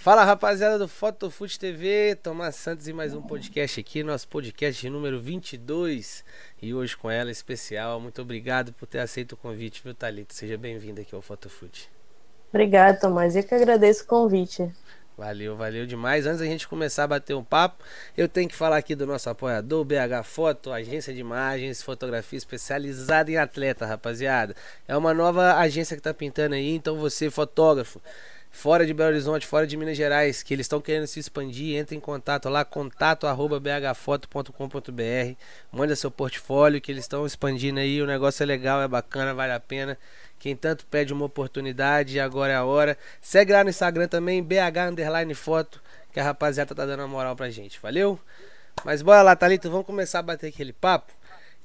Fala rapaziada do Fotofute TV, Tomás Santos e mais um podcast aqui, nosso podcast número 22 e hoje com ela especial. Muito obrigado por ter aceito o convite, viu Thalita? Seja bem-vinda aqui ao Fotofute. Obrigado, Tomás. Eu que agradeço o convite. Valeu, valeu demais. Antes da gente começar a bater um papo, eu tenho que falar aqui do nosso apoiador, BH Foto, agência de imagens, fotografia especializada em atleta, rapaziada. É uma nova agência que tá pintando aí, então você, fotógrafo, fora de Belo Horizonte, fora de Minas Gerais, que eles estão querendo se expandir, entre em contato lá, contato arroba bhfoto.com.br, manda seu portfólio que eles estão expandindo aí, o negócio é legal, é bacana, vale a pena. Quem tanto pede uma oportunidade, agora é a hora. Segue lá no Instagram também, BH Underline Foto, que a rapaziada tá dando uma moral pra gente, valeu? Mas bora lá, Thalita, vamos começar a bater aquele papo.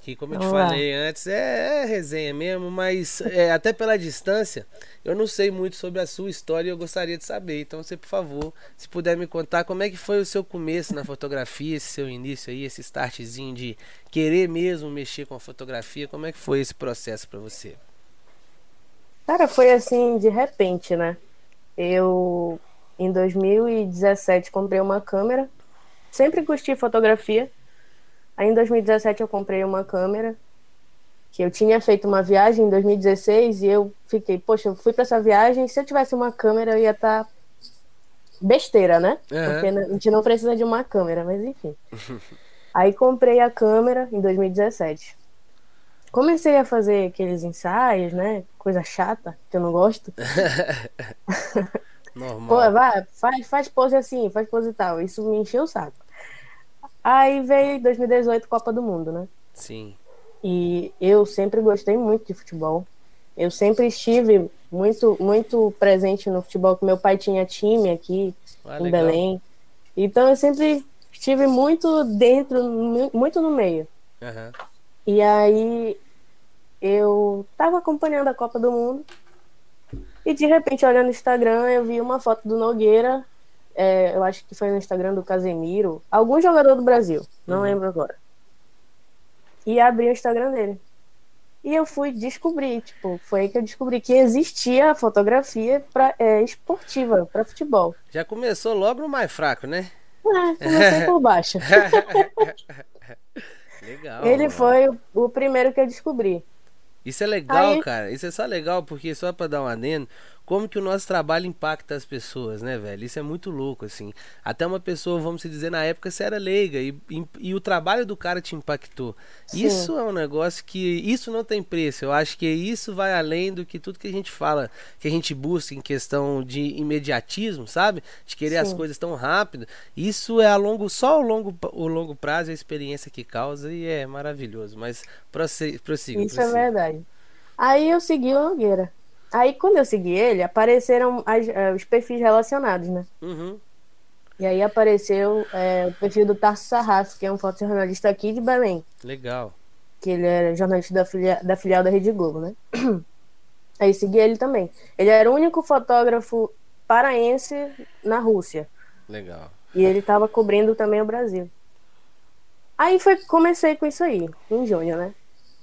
Que como eu te falei antes, é, é resenha mesmo, mas é, até pela distância, eu não sei muito sobre a sua história e eu gostaria de saber. Então você, por favor, se puder me contar como é que foi o seu começo na fotografia, esse seu início aí, esse startzinho de querer mesmo mexer com a fotografia, como é que foi esse processo pra você? Cara, foi assim de repente, né? Eu, em 2017, comprei uma câmera. Sempre curti fotografia. Aí em 2017 eu comprei uma câmera. Que eu tinha feito uma viagem em 2016 e eu fiquei, poxa, eu fui para essa viagem. Se eu tivesse uma câmera, eu ia estar besteira, né? Aham. Porque a gente não precisa de uma câmera, mas enfim. Aí comprei a câmera em 2017. Comecei a fazer aqueles ensaios, né? Coisa chata, que eu não gosto. Normal. Pô, vai, faz, faz pose assim, faz pose e tal. Isso me encheu o saco. Aí veio 2018 Copa do Mundo, né? Sim. E eu sempre gostei muito de futebol. Eu sempre estive muito, muito presente no futebol, que meu pai tinha time aqui Ah, em legal. Belém. Então eu sempre estive muito dentro, mu- muito no meio. Aham. E aí eu tava acompanhando a Copa do Mundo e de repente olhando no Instagram eu vi uma foto do Nogueira, é, eu acho que foi no Instagram do Casemiro, algum jogador do Brasil, não Uhum. lembro agora. E abri o Instagram dele. E eu fui descobrir, tipo, foi aí que eu descobri que existia a fotografia pra, é, esportiva para futebol. Já começou logo no mais fraco, né? É, comecei por baixo. Legal. Ele mano. foi o, o primeiro que eu descobri. Isso é legal, Aí- cara. Isso é só legal porque só pra dar um adendo, como que o nosso trabalho impacta as pessoas, né, velho? Isso é muito louco, assim. Até uma pessoa, vamos dizer, na época você era leiga e, e, e o trabalho do cara te impactou. Sim. Isso é um negócio que isso não tem preço. Eu acho que isso vai além do que tudo que a gente fala, que a gente busca em questão de imediatismo, sabe? De querer as Sim. coisas tão rápido. Isso é a longo, só o longo, o longo prazo, a experiência que causa e é maravilhoso. Mas prossiga, prossiga. Isso é prossiga. verdade. Aí eu segui o Nogueira. Aí quando eu segui ele, apareceram as- eh, os perfis relacionados, né? Uhum. E aí apareceu eh, o perfil do Tarso Sarrafo, que é um fotojornalista aqui de Belém. Legal. Que ele era jornalista da, filia- da filial da Rede Globo, né? Aí segui ele também. Ele era o único fotógrafo paraense na Rússia. Legal. E ele estava cobrindo também o Brasil. Aí foi, comecei com isso aí, em junho, né?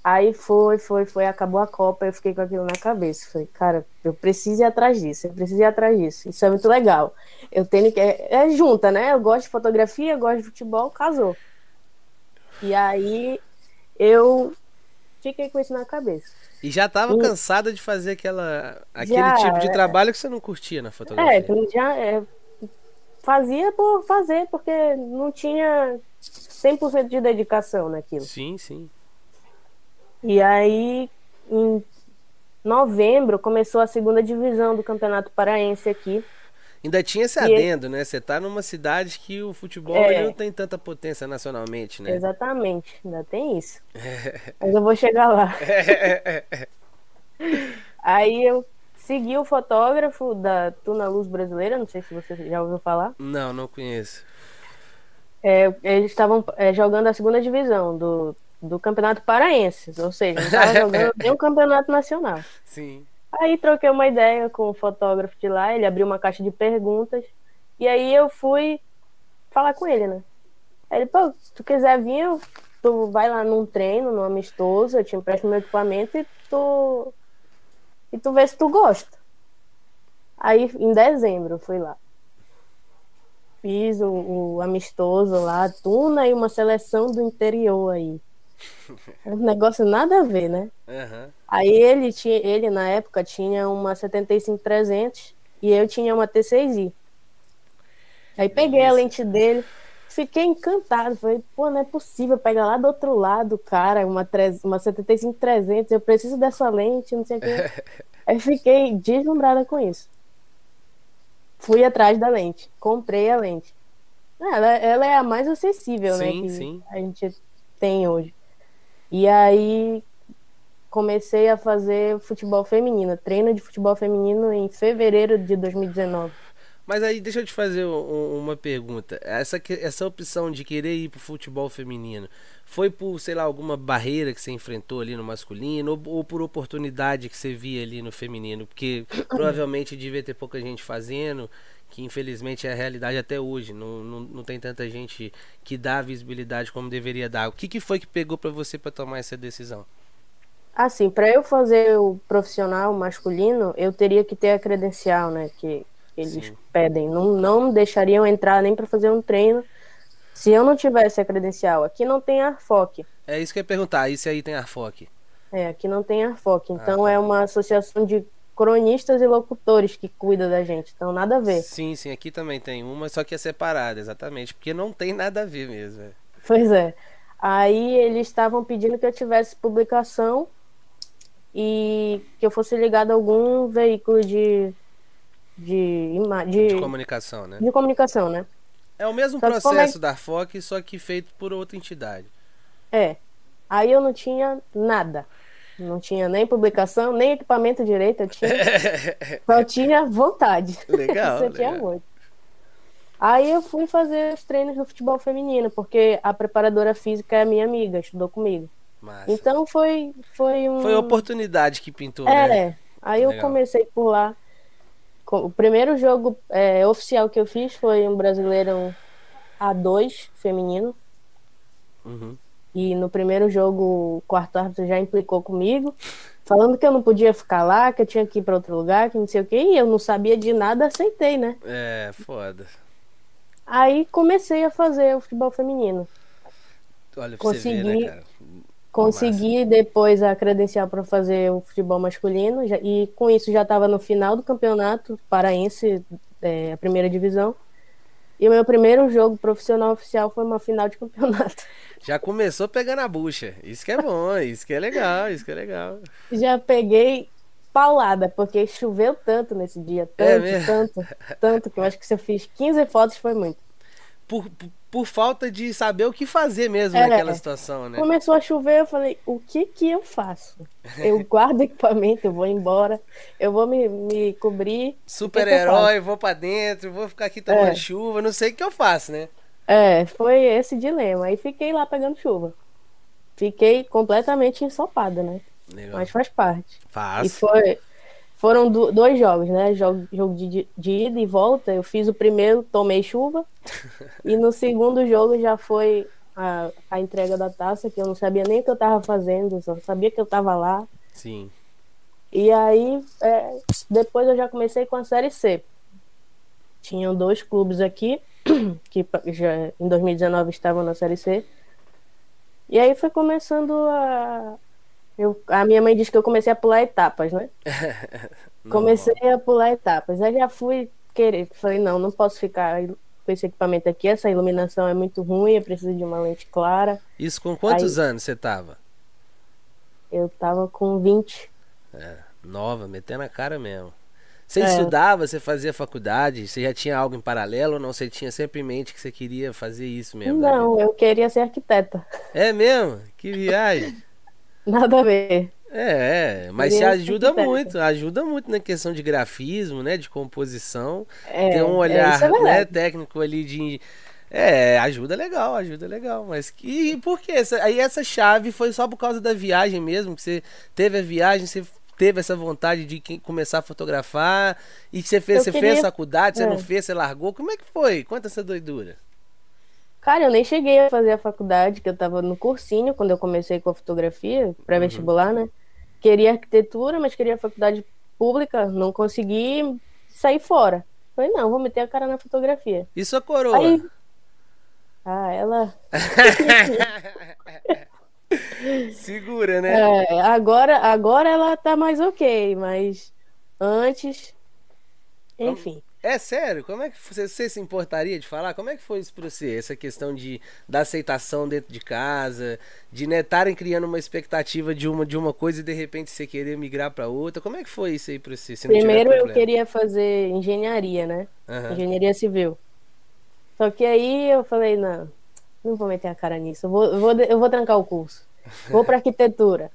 Aí foi, foi, foi, acabou a Copa, eu fiquei com aquilo na cabeça. Falei, cara, eu preciso ir atrás disso, eu preciso ir atrás disso. Isso é muito legal. Eu tenho que. É, é junta, né? Eu gosto de fotografia, eu gosto de futebol, casou. E aí eu fiquei com isso na cabeça. E já tava Hum. cansada de fazer aquela aquele Já, tipo de é. trabalho que você não curtia na É, fotografia. que já é, fazia por fazer, porque não tinha 100% de dedicação naquilo. Sim, sim. E aí, em novembro, começou a segunda divisão do Campeonato Paraense aqui. Ainda tinha esse adendo, né? Você tá numa cidade que o futebol É. não tem tanta potência nacionalmente, né? Exatamente, ainda tem isso. Mas eu vou chegar lá. Aí eu segui o fotógrafo da Tuna Luz Brasileira, não sei se você já ouviu falar. não, não conheço. É, eles estavam é, jogando a segunda divisão do, do Campeonato Paraense, ou seja, não estavam jogando nem o Campeonato Nacional. Sim. Aí troquei uma ideia com o fotógrafo de lá, ele abriu uma caixa de perguntas, e aí eu fui falar com ele, né? Aí ele, pô, se tu quiser vir, tu vai lá num treino, num amistoso, eu te empresto meu equipamento e tu. E tu vê se tu gosta. Aí em dezembro eu fui lá. fiz o, o amistoso lá, Tuna e uma seleção do interior aí. Um negócio nada a ver, né? Aham. Aí ele tinha, ele na época tinha uma 75300 e eu tinha uma T6i. Aí peguei a Isso. lente dele, fiquei encantado, falei, pô, não é possível pegar lá do outro lado, cara, uma, uma 75300, eu preciso dessa lente, não sei o quê. Aí fiquei deslumbrada com isso. Fui atrás da lente, comprei a lente. Ela, ela é a mais acessível, né, Sim, que sim. a gente tem hoje. E aí comecei a fazer futebol feminino, treino de futebol feminino em fevereiro de 2019. Mas aí deixa eu te fazer um- um- uma pergunta. Essa, essa opção de querer ir pro futebol feminino foi por, sei lá, alguma barreira que você enfrentou ali no masculino ou, ou por oportunidade que você via ali no feminino? Porque provavelmente devia ter pouca gente fazendo, que infelizmente é a realidade até hoje. Não, não, não tem tanta gente que dá visibilidade como deveria dar. O que, que foi que pegou pra você pra tomar essa decisão? Assim, para eu fazer o profissional masculino, eu teria que ter a credencial, né, que eles Sim. pedem. Não, não deixariam entrar nem para fazer um treino se eu não tivesse a credencial. Aqui não tem ARFOC. É isso que eu ia perguntar. Isso aí tem Arfoque. É, aqui não tem ARFOC. Então tá. é uma associação de cronistas e locutores que cuida da gente. Então nada a ver. Sim, sim, aqui também tem uma, só que é separada, exatamente, porque não tem nada a ver mesmo. é. Pois é. Aí eles estavam pedindo que eu tivesse publicação e que eu fosse ligado a algum veículo de de, de, De comunicação, né? de comunicação, né? É o mesmo Só como é processo da Arfoque, só que feito por outra entidade. É. Aí eu não tinha nada. Não tinha nem publicação, nem equipamento direito, eu tinha, só tinha vontade. Legal, eu tinha muito. Aí eu fui fazer os treinos do futebol feminino, porque a preparadora física é minha amiga, estudou comigo. Massa. Então foi, foi um. Foi a oportunidade que pintou, É, né? aí eu Legal. comecei por lá. O primeiro jogo é, oficial que eu fiz foi um Brasileirão A2 feminino. Uhum. E no primeiro jogo, o quarto árbitro já implicou comigo, falando que eu não podia ficar lá, que eu tinha que ir para outro lugar, que não sei o quê. E eu não sabia de nada, aceitei, né? É, foda. Aí comecei a fazer o futebol feminino. Olha pra você ver, né, Consegui. cara? Consegui depois a credencial para fazer o futebol masculino, e com isso já estava no final do campeonato paraense, é, a primeira divisão. E o meu primeiro jogo profissional oficial foi uma final de campeonato. Já começou pegando a bucha. Isso que é bom, isso que é legal, isso que é legal. Já peguei paulada, porque choveu tanto nesse dia, É tanto, mesmo? tanto, tanto, que eu acho que se eu fiz 15 fotos foi muito. Por, por, por falta de saber o que fazer mesmo É. naquela situação, né? Começou a chover, eu falei, o que que eu faço? Eu guardo equipamento, eu vou embora, eu vou me, me cobrir. Super-herói, vou pra dentro, vou ficar aqui tomando É. chuva, não sei o que eu faço, né? É, foi esse dilema. Aí fiquei lá pegando chuva. Fiquei completamente ensopada, né? Legal. Mas faz parte. E Faz. foi, foram do- dois jogos, né? Jogo, jogo de, de ida e volta. Eu fiz o primeiro, tomei chuva. e no segundo jogo já foi a, a entrega da taça, que eu não sabia nem o que eu tava fazendo, só sabia que eu tava lá. Sim. E aí, é, depois eu já comecei com a Série C. Tinham dois clubes aqui, que já em 2019 estavam na Série C. E aí foi começando a. Eu, a minha mãe disse que eu comecei a pular etapas, né? Comecei a pular etapas. Aí já fui querer. Falei, não, não posso ficar com esse equipamento aqui. Essa iluminação é muito ruim, eu preciso de uma lente clara. Isso com quantos anos você tava? Eu tava com 20. É, nova, metendo a cara mesmo. Você É. estudava, você fazia faculdade, você já tinha algo em paralelo ou não? Você tinha sempre em mente que você queria fazer isso mesmo? Não, eu queria ser arquiteta. É mesmo? Que viagem. Nada a ver. É, é, mas se Queria ser ajuda arquiteta. muito, ajuda muito na questão de grafismo, né, de composição, É, ter um é, olhar, é né, técnico ali de é, ajuda legal, ajuda legal, mas que e por que essa, aí essa chave foi só por causa da viagem mesmo, que você teve a viagem, você teve essa vontade de começar a fotografar e você fez, Eu você queria- fez faculdade, você é. não fez, você largou, como é que foi? Conta essa doidura. Cara, eu nem cheguei a fazer a faculdade, que eu tava no cursinho quando eu comecei com a fotografia, pré-vestibular, né? Queria arquitetura, mas queria faculdade pública, não consegui sair fora. Falei, não, vou meter a cara na fotografia. E sua coroa? Aí, ah, ela. Segura, né? É, agora, agora ela tá mais ok, mas antes. Enfim. É sério? Como é que você, você se importaria de falar? Como é que foi isso pra você? Essa questão de, da aceitação dentro de casa, de né, estarem criando uma expectativa de uma, de uma coisa e de repente você querer migrar para outra. Como é que foi isso aí pra você? Primeiro eu queria fazer engenharia, né? Uhum. Engenharia civil. Só que aí eu falei, não, não vou meter a cara nisso. Eu vou, eu vou, eu vou trancar o curso. Vou para arquitetura.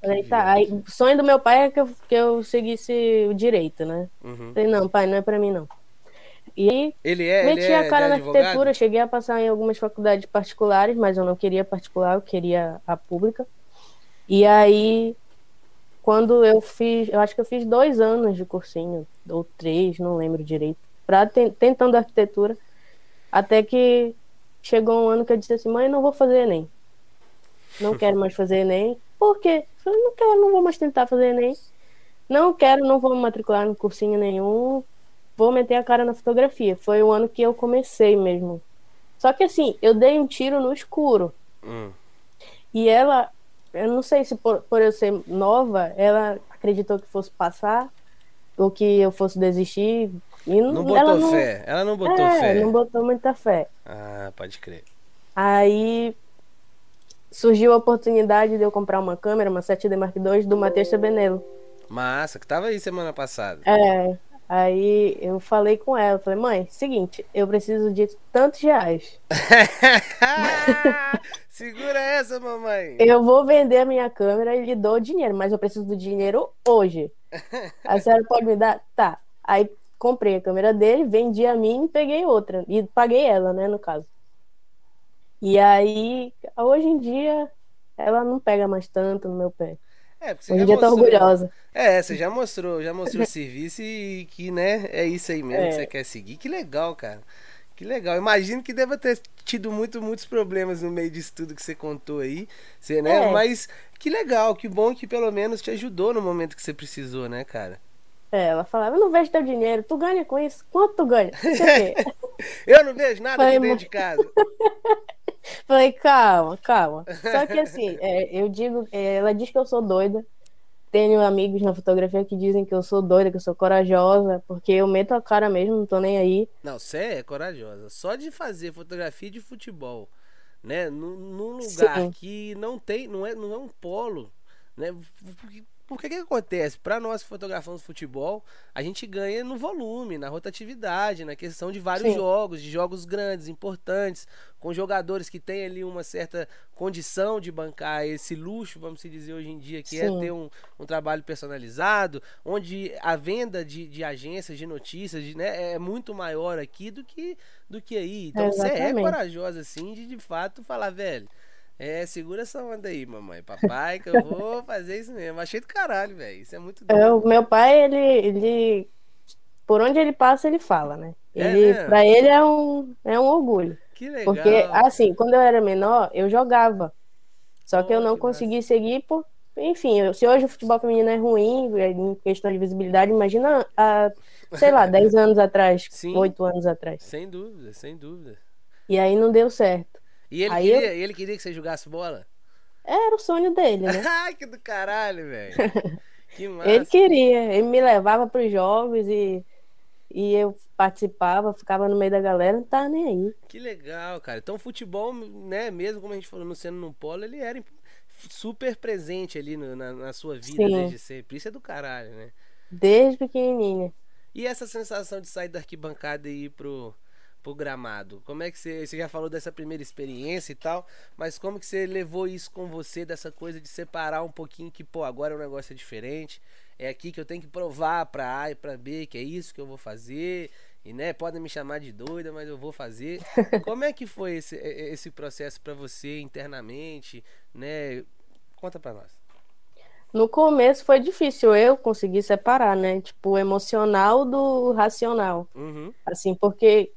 Falei, tá. Aí, o sonho do meu pai é que eu, que eu seguisse o direito, né? Uhum. Falei, não, pai, não é para mim, não. E aí, ele é, meti ele a cara é na advogado? arquitetura, cheguei a passar em algumas faculdades particulares, mas eu não queria particular, eu queria a pública. E aí, quando eu fiz, eu acho que eu fiz dois anos de cursinho, ou três, não lembro direito, pra, tentando arquitetura, até que chegou um ano que eu disse assim, mãe, não vou fazer Enem. Não quero mais fazer Enem. Por quê? Eu falei, não quero, não vou mais tentar fazer Enem. Não quero, não vou me matricular no cursinho nenhum. Vou meter a cara na fotografia. Foi o ano que eu comecei mesmo. Só que assim, eu dei um tiro no escuro. Hum. E ela, eu não sei se por, por eu ser nova, ela acreditou que fosse passar ou que eu fosse desistir. E não, não botou ela não, fé. Ela não botou é, fé. Não botou muita fé. Ah, pode crer. Aí surgiu a oportunidade de eu comprar uma câmera, uma 7D Mark II do Matheus Sebenelo. Massa, que tava aí semana passada. É. Aí eu falei com ela, falei, mãe, seguinte, eu preciso de tantos reais. Segura essa, mamãe. Eu vou vender a minha câmera e lhe dou dinheiro, mas eu preciso do dinheiro hoje. a senhora pode me dar? Tá. Aí comprei a câmera dele, vendi a mim e peguei outra. E paguei ela, né, no caso. E aí, hoje em dia, ela não pega mais tanto no meu pé. É, porque você hoje em dia tá orgulhosa. É, você já mostrou, já mostrou o serviço e que, né, é isso aí mesmo é. que você quer seguir. Que legal, cara. Que legal. Imagino que deva ter tido muito, muitos problemas no meio disso tudo que você contou aí. Você, né? É. Mas que legal, que bom que pelo menos te ajudou no momento que você precisou, né, cara? É, ela falava, eu não vejo teu dinheiro, tu ganha com isso? Quanto tu ganha? eu não vejo nada aqui dentro de casa. Falei, calma, calma. Só que assim, é, eu digo, é, ela diz que eu sou doida. Tenho amigos na fotografia que dizem que eu sou doida, que eu sou corajosa, porque eu meto a cara mesmo, não tô nem aí. Não, você é corajosa. Só de fazer fotografia de futebol, né? Num, num lugar Sim. que não tem, não é, não é um polo, né? Porque o que acontece? Para nós que fotografamos futebol, a gente ganha no volume, na rotatividade, na questão de vários Sim. jogos, de jogos grandes, importantes, com jogadores que têm ali uma certa condição de bancar esse luxo, vamos dizer hoje em dia, que é Sim. é ter um, um, trabalho personalizado, onde a venda de, de agências de notícias de, né, é muito maior aqui do que, do que aí. Então é, você é corajosa, assim, de de fato falar, velho. É, segura essa onda aí, mamãe. Papai, que eu vou fazer isso mesmo. Achei do caralho, velho. Isso é muito doido. É, o meu pai, ele, ele. Por onde ele passa, ele fala, né? É ele, é pra ele é um, é um orgulho. Que legal. Porque, assim, quando eu era menor, eu jogava. Só que eu não consegui seguir por. Enfim, eu, se hoje o futebol feminino é ruim, é em questão de visibilidade, imagina há, sei lá, 10 anos atrás, Sim, 8 anos atrás. Sem dúvida, sem dúvida. E aí não deu certo. E ele, Aí queria, eu... ele queria que você jogasse bola? Era o sonho dele, né? Ai, que do caralho, velho. Que massa. Ele queria, ele me levava para os jogos e, e eu participava, ficava no meio da galera, não tava nem aí. Que legal, cara. Então, o futebol, né, mesmo como a gente falou, no sendo no polo, ele era super presente ali no, na, na, sua vida Sim. desde sempre. Isso é do caralho, né? Desde pequenininha. E essa sensação de sair da arquibancada e ir pro pro gramado? Como é que você, você já falou dessa primeira experiência e tal, mas como que você levou isso com você dessa coisa de separar um pouquinho que, pô, agora o negócio é diferente, é aqui que eu tenho que provar para A e para B que é isso que eu vou fazer. E né, podem me chamar de doida, mas eu vou fazer. Como é que foi esse, esse processo para você internamente, né? Conta para nós. No começo foi difícil eu conseguir separar, né? Tipo, o emocional do racional. Uhum. Assim, porque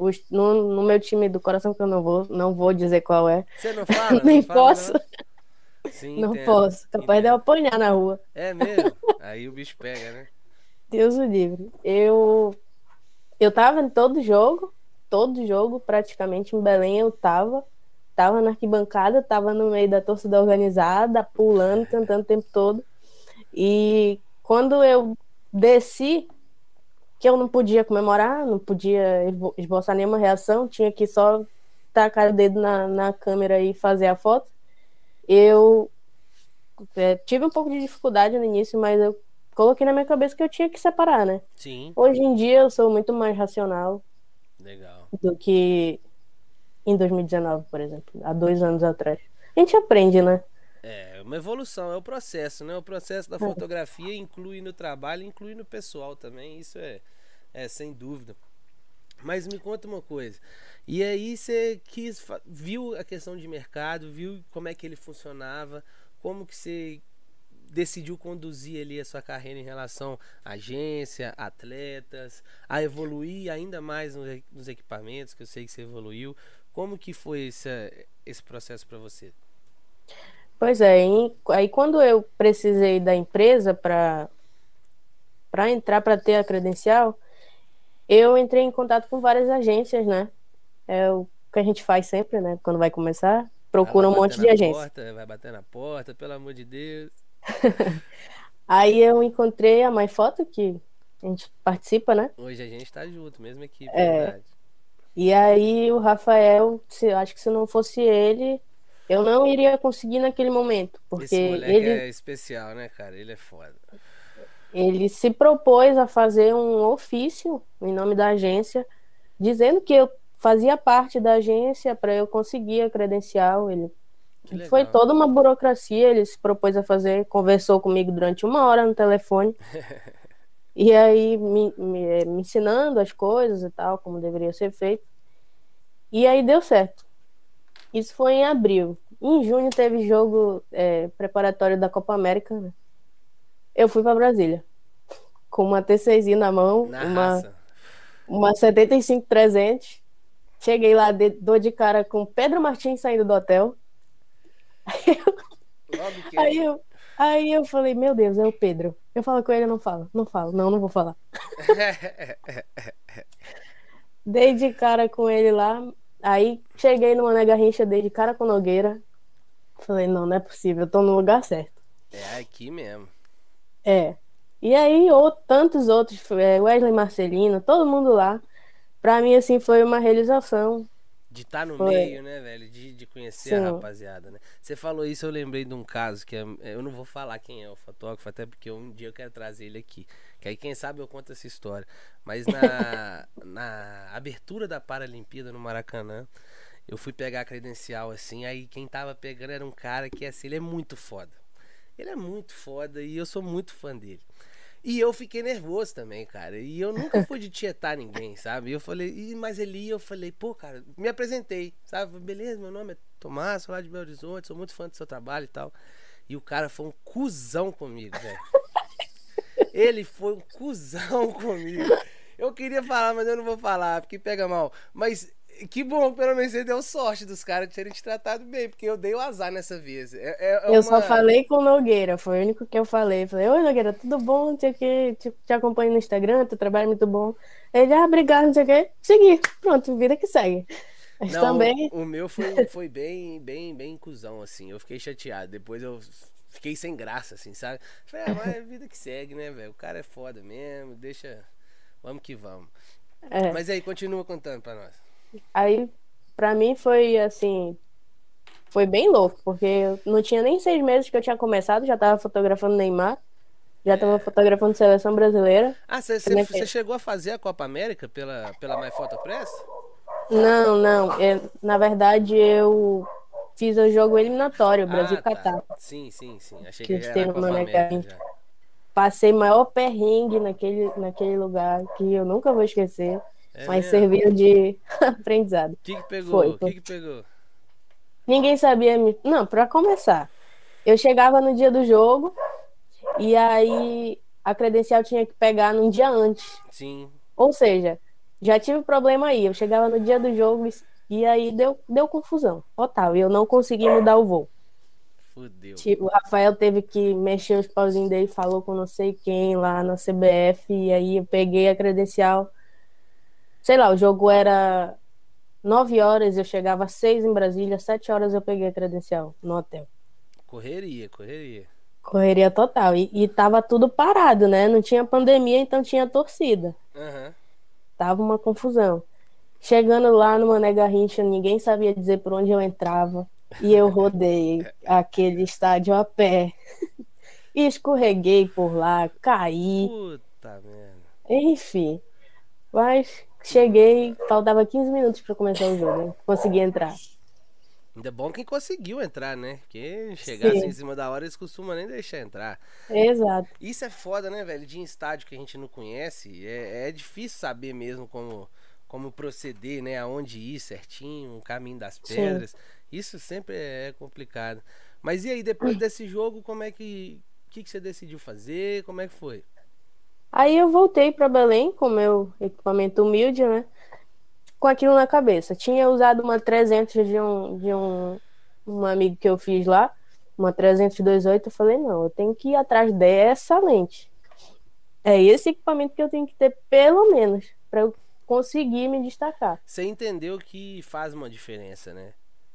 os, no, no, meu time do coração, que eu não vou, não vou dizer qual é. Você não fala? Nem não fala, posso. Não, Sim, não posso. Capaz entendo. de eu apanhar na rua. É mesmo? Aí o bicho pega, né? Deus o livre. Eu, eu tava em todo jogo, todo jogo, praticamente em Belém eu tava. Tava na arquibancada, tava no meio da torcida organizada, pulando, cantando o tempo todo. E quando eu desci, que eu não podia comemorar, não podia esboçar nenhuma reação, tinha que só tacar o dedo na, na câmera e fazer a foto. Eu é, tive um pouco de dificuldade no início, mas eu coloquei na minha cabeça que eu tinha que separar, né? Sim. Hoje em dia eu sou muito mais racional Legal. do que em 2019, por exemplo, há dois anos atrás. A gente aprende, né? É, uma evolução, é o processo, né? O processo da fotografia inclui no trabalho, inclui no pessoal também, isso é, é sem dúvida. Mas me conta uma coisa. E aí você quis viu a questão de mercado, viu como é que ele funcionava, como que você decidiu conduzir ali a sua carreira em relação à agência, atletas, a evoluir ainda mais nos equipamentos, que eu sei que você evoluiu. Como que foi esse, esse processo para você? Pois é, aí quando eu precisei da empresa para para entrar para ter a credencial, eu entrei em contato com várias agências, né? É o que a gente faz sempre, né? Quando vai começar, procura um monte de agência. Porta, vai bater na porta, pelo amor de Deus. Aí eu encontrei a MyFoto, que a gente participa, né? Hoje a gente tá junto, mesma equipe, é. verdade. E aí o Rafael, se, acho que se não fosse ele, eu não iria conseguir naquele momento. Porque Esse moleque ele é especial, né, cara? Ele é foda. Ele se propôs a fazer um ofício em nome da agência, dizendo que eu fazia parte da agência para eu conseguir a credencial. Ele foi toda uma burocracia, ele se propôs a fazer, conversou comigo durante uma hora no telefone. e aí me, me, me, ensinando as coisas e tal, como deveria ser feito. E aí deu certo. Isso foi em abril. Em junho teve jogo é, preparatório da Copa América. Né? Eu fui para Brasília. Com uma T6 na mão, na uma, raça. uma 75 300. Cheguei lá, de, dou de cara com Pedro Martins saindo do hotel. Aí eu, aí eu falei, meu Deus, é o Pedro. Eu falo com ele, não falo, não falo, não, não vou falar. dei de cara com ele lá. Aí cheguei no Mané Garrincha, dei de cara com Nogueira. Falei, não, não é possível, eu tô no lugar certo. É aqui mesmo. É. E aí, ou, tantos outros, é, Wesley Marcelino, todo mundo lá. Pra mim, assim, foi uma realização. De estar tá no Foi. meio, né, velho? De, de conhecer Sim. a rapaziada, né? Você falou isso, eu lembrei de um caso que é, eu não vou falar quem é o fotógrafo, até porque um dia eu quero trazer ele aqui. Que aí, quem sabe, eu conto essa história. Mas na, na abertura da Paralimpíada no Maracanã, eu fui pegar a credencial assim, aí quem tava pegando era um cara que, assim, ele é muito foda. Ele é muito foda e eu sou muito fã dele. E eu fiquei nervoso também, cara. E eu nunca fui de tietar ninguém, sabe? E eu falei, mas ele eu falei, pô, cara, me apresentei, sabe? Beleza, meu nome é Tomás, sou lá de Belo Horizonte, sou muito fã do seu trabalho e tal. E o cara foi um cuzão comigo, velho. Ele foi um cuzão comigo. Eu queria falar, mas eu não vou falar, porque pega mal. Mas que bom, pelo menos você deu sorte dos caras terem te tratado bem, porque eu dei o azar nessa vez. É, é, é eu uma... só falei com o Nogueira, foi o único que eu falei. Falei, oi Nogueira, tudo bom? Não sei o que, te, te acompanho no Instagram, teu trabalho é muito bom. Ele, ah, obrigado, não sei o que. Segui, pronto, vida que segue. Mas não, também. O, o meu foi, foi bem, bem, bem inclusão, assim. Eu fiquei chateado. Depois eu fiquei sem graça, assim, sabe? Falei, ah, mas é vida que segue, né, velho? O cara é foda mesmo, deixa. Vamos que vamos. É. Mas aí, continua contando pra nós. Aí, para mim, foi assim. Foi bem louco, porque não tinha nem seis meses que eu tinha começado, já tava fotografando Neymar, já tava é. fotografando seleção brasileira. Ah, você chegou a fazer a Copa América pela, pela My Photo Press? Não, não. Eu, na verdade, eu fiz o jogo eliminatório, Brasil-Catar. Ah, tá. Sim, sim, sim. Achei que, que era a Copa América já. Passei maior perrengue naquele, naquele lugar que eu nunca vou esquecer. É mas mesmo? serviu de aprendizado. O que, que pegou? O que, que pegou? Ninguém sabia me. Não, para começar, eu chegava no dia do jogo e aí a credencial tinha que pegar num dia antes. Sim. Ou seja, já tive problema aí. Eu chegava no dia do jogo e aí deu, deu confusão total. E eu não consegui mudar o voo. Fudeu. Tipo, o Rafael teve que mexer os pauzinhos dele, falou com não sei quem lá na CBF, e aí eu peguei a credencial. Sei lá, o jogo era 9 horas, eu chegava às 6 em Brasília, 7 horas eu peguei a credencial no hotel. Correria, correria. Correria total. E, e tava tudo parado, né? Não tinha pandemia, então tinha torcida. Aham. Tava uma confusão. Chegando lá no Mané Garrincha, ninguém sabia dizer por onde eu entrava. E eu rodei aquele estádio a pé. E escorreguei por lá, caí, Puta merda. enfim. Mas cheguei, faltava 15 minutos para começar o jogo. Consegui entrar. Ainda bom quem conseguiu entrar, né? Porque chegar Sim. assim em cima da hora eles costumam nem deixar entrar. Exato. Isso é foda, né, velho? De estádio que a gente não conhece, é, é difícil saber mesmo como, como proceder, né? Aonde ir certinho, o caminho das Sim. pedras. Isso sempre é complicado. Mas e aí, depois desse jogo, como é que. O que, que você decidiu fazer? Como é que foi? Aí eu voltei para Belém com meu equipamento humilde, né? Com aquilo na cabeça. Tinha usado uma 300 de um, de um, um amigo que eu fiz lá, uma 300-28. Eu falei, não, eu tenho que ir atrás dessa lente. É esse equipamento que eu tenho que ter, pelo menos, para eu conseguir me destacar. Você entendeu que faz uma diferença, né?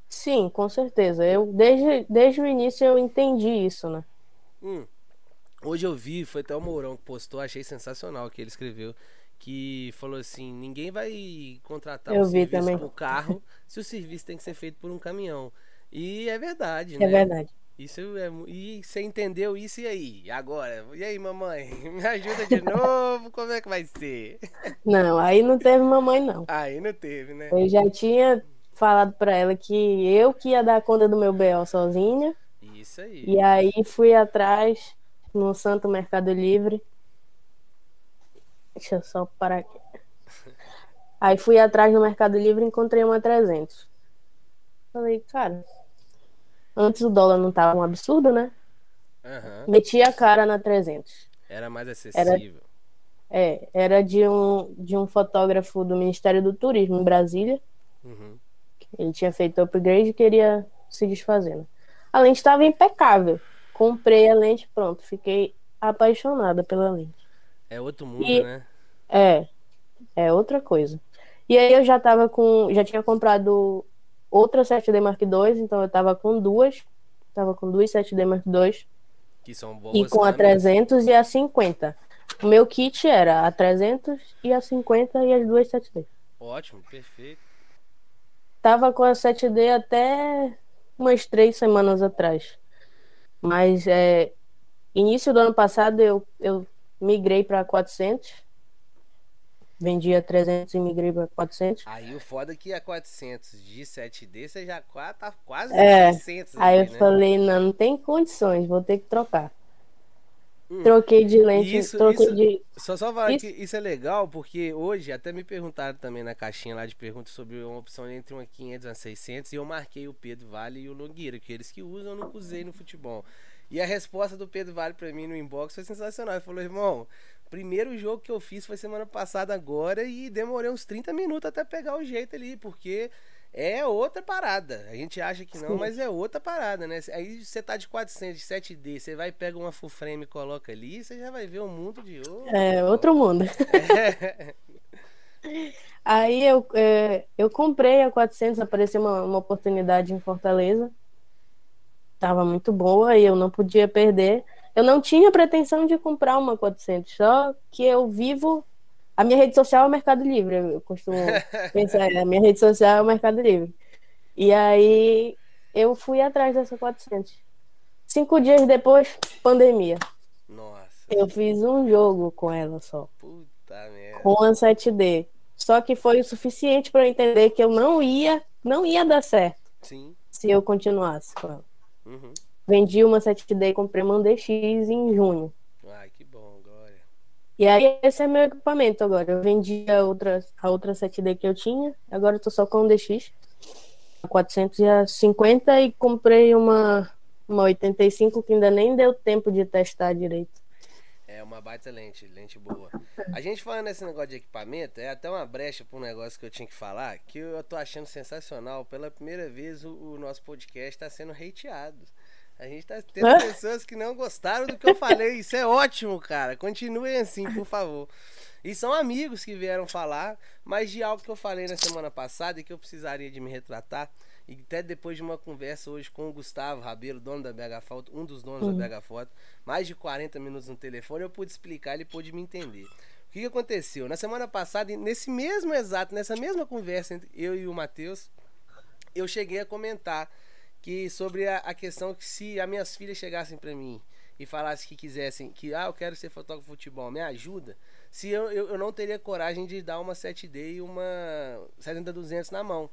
Sim, com certeza. Eu, desde, desde o início, eu entendi isso, né? Hum. Hoje eu vi, foi até o Mourão que postou, achei sensacional o que ele escreveu. Que falou assim: ninguém vai contratar Eu um vi serviço por carro se o serviço tem que ser feito por um caminhão. E é verdade, É né? verdade. Isso é, e você entendeu isso e aí? Agora? E aí, mamãe? Me ajuda de novo? Como é que vai ser? Não, aí não teve mamãe, não. Aí não teve, né? Eu já tinha falado para ela que eu que ia dar conta do meu BO sozinha. Isso aí. E aí fui atrás no Santo Mercado Livre. Deixa eu só parar aqui. Aí fui atrás no Mercado Livre e encontrei uma 300. Falei, cara, antes o dólar não tava um absurdo, né? Aham. Meti a cara na 300. Era mais acessível. É, era de um, de um fotógrafo do Ministério do Turismo em Brasília. Uhum. Ele tinha feito upgrade e queria se desfazer. né? A lente estava impecável. Comprei a lente, pronto. Fiquei apaixonada pela lente. É outro mundo, E- né? É, é outra coisa. E aí eu já tava com, já tinha comprado outra 7D Mark II, então eu tava com duas, tava com duas 7D Mark II Que são boas. e com a câmeras. 300 e a 50. O meu kit era a 300 e a 50 e as duas 7D. Ótimo, perfeito. Tava com a 7D até umas três semanas atrás. Mas é, início do ano passado eu, eu migrei para 400. Vendi a 300 e migrei para 400. Aí o foda é que a 400 de 7D você já tá quase É, 600 Aí eu né? falei, não, não tem condições, vou ter que trocar. Hum. Troquei de lente, Isso- troquei isso- de. Só só falar Isso- que isso é legal porque hoje até me perguntaram também na caixinha lá de perguntas sobre uma opção entre uma 500 e uma 600 e eu marquei o Pedro Vale e o Nogueira, que eles que usam eu nunca usei no futebol. E a resposta do Pedro Vale pra mim no inbox foi sensacional. Ele falou, irmão, primeiro jogo que eu fiz foi semana passada agora e demorei uns 30 minutos até pegar o jeito ali, porque é outra parada. A gente acha que não, Sim. mas é outra parada, né? Aí você tá de 400, de 7D, você vai pega uma full frame e coloca ali, você já vai ver um mundo de ouro. É, outro mundo. Aí eu, é, eu comprei a 400, apareceu uma, uma oportunidade em Fortaleza. Tava muito boa e eu não podia perder. Eu não tinha pretensão de comprar uma 400, só que eu vivo. A minha rede social é o Mercado Livre. Eu costumo pensar, a minha rede social é o Mercado Livre. E aí eu fui atrás dessa 400. Cinco dias depois, pandemia. Nossa, Eu fiz um jogo com ela só puta merda. com a 7D. Só que foi o suficiente para eu entender que eu não ia, não ia dar certo Sim. se eu continuasse com ela. Uhum. Vendi uma 7D e comprei uma DX em junho. Ai, que bom, Glória. E aí esse é meu equipamento agora. Eu vendi a outra, a outra 7D que eu tinha, agora eu tô só com um DX. A 450 e comprei uma uma 85 que ainda nem deu tempo de testar direito. É uma baita lente, lente boa. A gente falando nesse negócio de equipamento, é até uma brecha para um negócio que eu tinha que falar, que eu tô achando sensacional. Pela primeira vez o, o nosso podcast está sendo hateado. A gente tá tendo Hã? pessoas que não gostaram do que eu falei. Isso é ótimo, cara. Continuem assim, por favor. E são amigos que vieram falar, mas de algo que eu falei na semana passada e que eu precisaria de me retratar. E até depois de uma conversa hoje com o Gustavo Rabelo, dono da BH Foto, um dos donos uhum. da BH Foto, mais de 40 minutos no telefone, eu pude explicar, ele pôde me entender. O que, que aconteceu? Na semana passada, nesse mesmo exato, nessa mesma conversa entre eu e o Matheus, eu cheguei a comentar que sobre a, a questão que se as minhas filhas chegassem para mim e falassem que quisessem, que ah, eu quero ser fotógrafo de futebol, me ajuda, se eu, eu, eu não teria coragem de dar uma 7D e uma 70-200 na mão.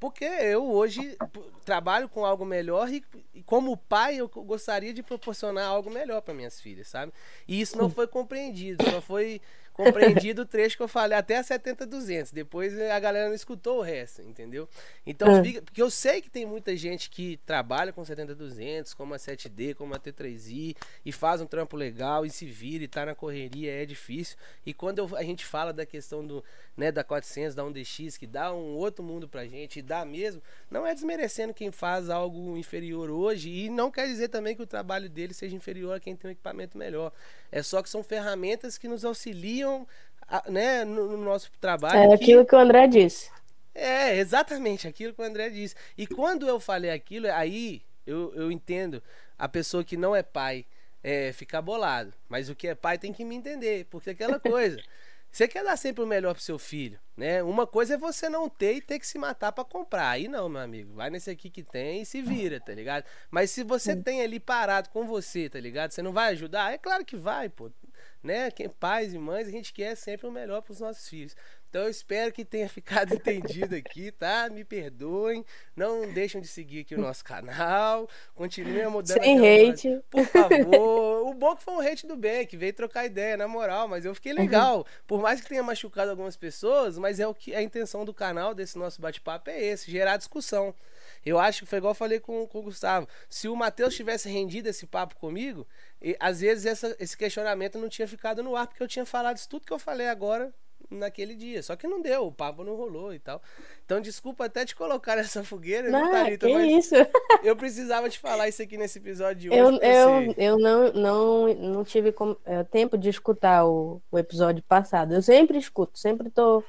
Porque eu hoje trabalho com algo melhor e, e, como pai eu gostaria de proporcionar algo melhor para minhas filhas, sabe? E isso não foi compreendido, só foi compreendido o trecho que eu falei até a 70 200. Depois a galera não escutou o resto, entendeu? Então, é. fica, porque eu sei que tem muita gente que trabalha com 70 200, como a 7D, como a T3i e faz um trampo legal e se vira e tá na correria, é difícil. E quando eu, a gente fala da questão do, né, da 400, da 1DX, que dá um outro mundo pra gente e dá mesmo, não é desmerecendo quem faz algo inferior hoje e não quer dizer também que o trabalho dele seja inferior a quem tem um equipamento melhor. É só que são ferramentas que nos auxiliam né, no, no nosso trabalho. É aquilo que o André disse. É, exatamente aquilo que o André disse. E quando eu falei aquilo, aí eu, eu entendo a pessoa que não é pai é, ficar bolado. Mas o que é pai tem que me entender, porque é aquela coisa. Você quer dar sempre o melhor pro seu filho, né? Uma coisa é você não ter e ter que se matar para comprar. Aí não, meu amigo. Vai nesse aqui que tem e se vira, tá ligado? Mas se você tem ali parado com você, tá ligado? Você não vai ajudar? É claro que vai, pô. Né? Quem, pais e mães, a gente quer sempre o melhor pros nossos filhos. Então eu espero que tenha ficado entendido aqui, tá? Me perdoem. Não deixem de seguir aqui o nosso canal. Continuem mudando. Sem hate. Por favor. O bom que foi um hate do bem, que veio trocar ideia, na moral. Mas eu fiquei uhum. legal. Uhum. Por mais que tenha machucado algumas pessoas, mas é o que a intenção do canal, desse nosso bate-papo, é esse: gerar discussão. Eu acho que foi igual eu falei com, com o Gustavo. Se o Matheus tivesse rendido esse papo comigo, e, às vezes essa, esse questionamento não tinha ficado no ar, porque eu tinha falado isso tudo que eu falei agora naquele dia. Só que não deu, o papo não rolou e tal. Então, desculpa até te colocar nessa fogueira, não, Thalita, que mas isso? eu precisava te falar isso aqui nesse episódio de hoje. Eu, eu, eu não, não, não tive com, é, tempo de escutar o, o episódio passado. Eu sempre escuto, sempre tô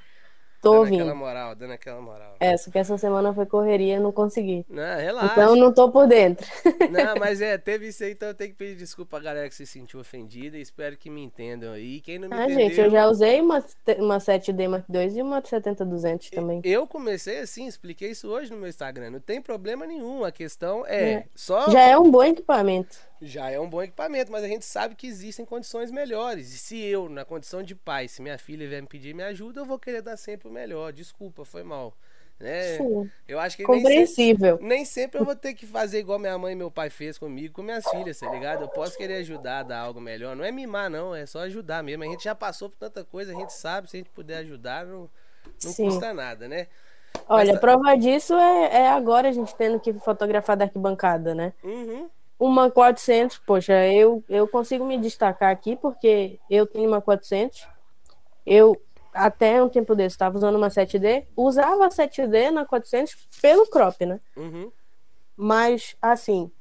Tô dando ouvindo. aquela moral, dando aquela moral. É, só que essa semana foi correria, não consegui. Não, relaxa. Então não tô por dentro. Não, mas é, teve isso aí, então eu tenho que pedir desculpa a galera que se sentiu ofendida e espero que me entendam aí. Quem não me ah, entendeu... gente, eu já usei uma, uma 7D Mark II e uma 70-200 também. Eu comecei assim, expliquei isso hoje no meu Instagram. Não tem problema nenhum, a questão é, é. só... Já é um bom equipamento já é um bom equipamento, mas a gente sabe que existem condições melhores. E se eu, na condição de pai, se minha filha vier me pedir minha ajuda, eu vou querer dar sempre o melhor. Desculpa, foi mal. Né? Sim. Eu acho que Compreensível. Nem sempre, nem sempre eu vou ter que fazer igual minha mãe e meu pai fez comigo, com minhas filhas, tá ligado? Eu posso querer ajudar, dar algo melhor. Não é mimar, não, é só ajudar mesmo. A gente já passou por tanta coisa, a gente sabe, se a gente puder ajudar, não, não custa nada, né? Olha, Mas, prova disso é, é, agora a gente tendo que fotografar da arquibancada, né? Uhum. Uma 400, poxa, eu, eu consigo me destacar aqui porque eu tenho uma 400. Eu, até um tempo desse, estava usando uma 7D. Usava a 7D na 400 pelo crop, né? Uhum. Mas, assim,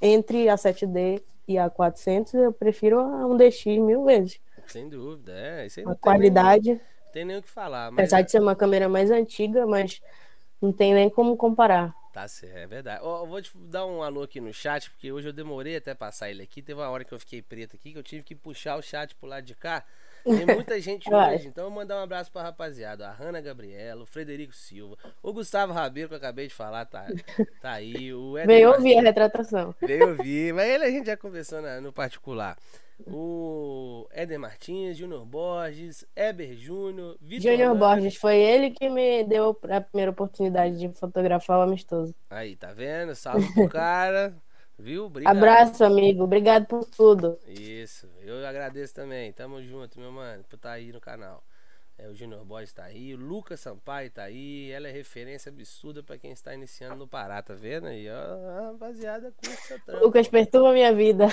entre a 7D e a 400, eu prefiro a 1DX mil vezes. Sem dúvida, é. Isso a qualidade. Nem, tem nem o que falar. Mas... Apesar de ser uma câmera mais antiga, mas não tem nem como comparar. Tá certo, é verdade. eu vou te dar um alô aqui no chat, porque hoje eu demorei até passar ele aqui. Teve uma hora que eu fiquei preto aqui, que eu tive que puxar o chat pro lado de cá. Tem muita gente hoje, então eu vou mandar um abraço pra rapaziada. A Hanna Gabriela, o Frederico Silva, o Gustavo Rabeiro, que eu acabei de falar, tá, tá aí. O Veio ouvir a retratação. Veio ouvir, mas ele a gente já conversou na, no particular o Éder Martins, Júnior Borges, Eber Júnior, Vitor. Júnior Borges, foi ele que me deu a primeira oportunidade de fotografar o amistoso. Aí, tá vendo? Salve pro cara. Viu? Obrigado. Abraço, amigo. Obrigado por tudo. Isso. Eu agradeço também. Tamo junto, meu mano, por estar tá aí no canal. É, o Junior Boys tá aí, o Lucas Sampaio tá aí, ela é referência absurda para quem está iniciando no Pará, tá vendo aí? Ó, a rapaziada curte essa trampa. Lucas perturba a minha vida.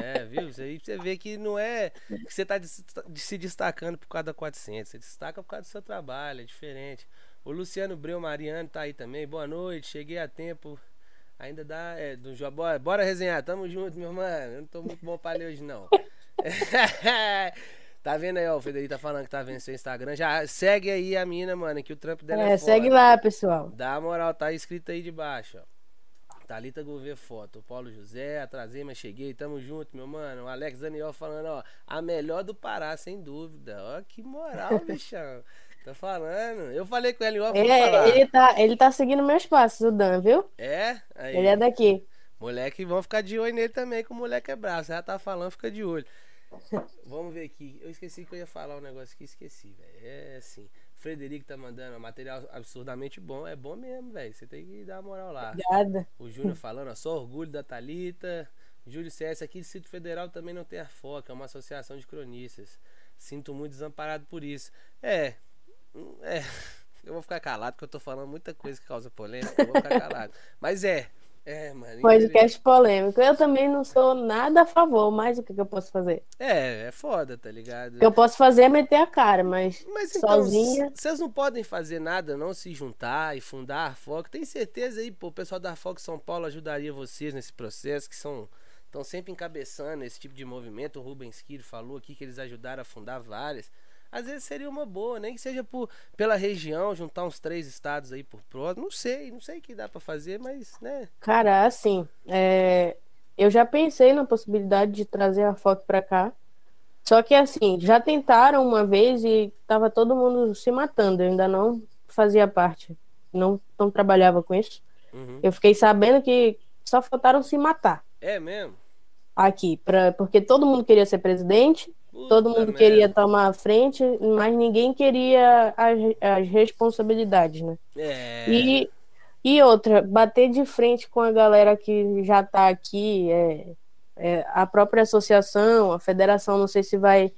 É, viu? Isso aí você vê que não é que você tá de se destacando por causa da 400, você destaca por causa do seu trabalho, é diferente. O Luciano Breu Mariano tá aí também, boa noite, cheguei a tempo Ainda dá, é, do jogo. Bora, bora resenhar, tamo junto, meu mano. Eu não tô muito bom pra ler hoje, não. tá vendo aí, ó, o Federico tá falando que tá vendo seu Instagram. Já segue aí a mina, mano, que o trampo dela é, é segue lá, pessoal. Dá moral, tá escrito aí de baixo, ó. Thalita Gouveia Foto, o Paulo José, atrasei, mas cheguei, tamo junto, meu mano. O Alex Daniel falando, ó, a melhor do Pará, sem dúvida. Ó, que moral, bichão. Tô falando. Eu falei com ele, ó, ele, é, ele, tá, ele tá seguindo meus passos, o Dan, viu? É? Aí. Ele é daqui. Moleque, vão ficar de olho nele também, que o moleque é bravo. Você já tá falando, fica de olho. Vamos ver aqui. Eu esqueci que eu ia falar um negócio aqui, esqueci, velho. É assim. Frederico tá mandando material absurdamente bom. É bom mesmo, velho. Você tem que dar moral lá. Obrigada. O Júnior falando, ó, só orgulho da Talita. Júlio CS aqui, Distrito Federal também não tem a FOCA, é uma associação de cronistas. Sinto muito desamparado por isso. É, é. Eu vou ficar calado porque eu tô falando muita coisa que causa polêmica. Eu vou ficar calado. Mas é, é, mano. Podcast polêmico. Eu também não sou nada a favor, mas o que, que eu posso fazer? É, é foda, tá ligado? O que eu posso fazer é meter a cara, mas, mas então, sozinha. Vocês não podem fazer nada, não se juntar e fundar a Foco. Tem certeza aí, pô, o pessoal da Foco São Paulo ajudaria vocês nesse processo, que são. Estão sempre encabeçando esse tipo de movimento. O Rubens Kiro falou aqui que eles ajudaram a fundar várias às vezes seria uma boa, nem que seja por, pela região, juntar uns três estados aí por próximo. Não sei, não sei o que dá para fazer, mas, né? Cara, assim, é, eu já pensei na possibilidade de trazer a foto para cá. Só que assim, já tentaram uma vez e tava todo mundo se matando. Eu ainda não fazia parte, não, não trabalhava com isso. Uhum. Eu fiquei sabendo que só faltaram se matar. É mesmo? Aqui, pra, porque todo mundo queria ser presidente Todo mundo merda. queria tomar a frente, mas ninguém queria as, as responsabilidades, né? É. E, e outra, bater de frente com a galera que já está aqui, é, é, a própria associação, a federação, não sei se vai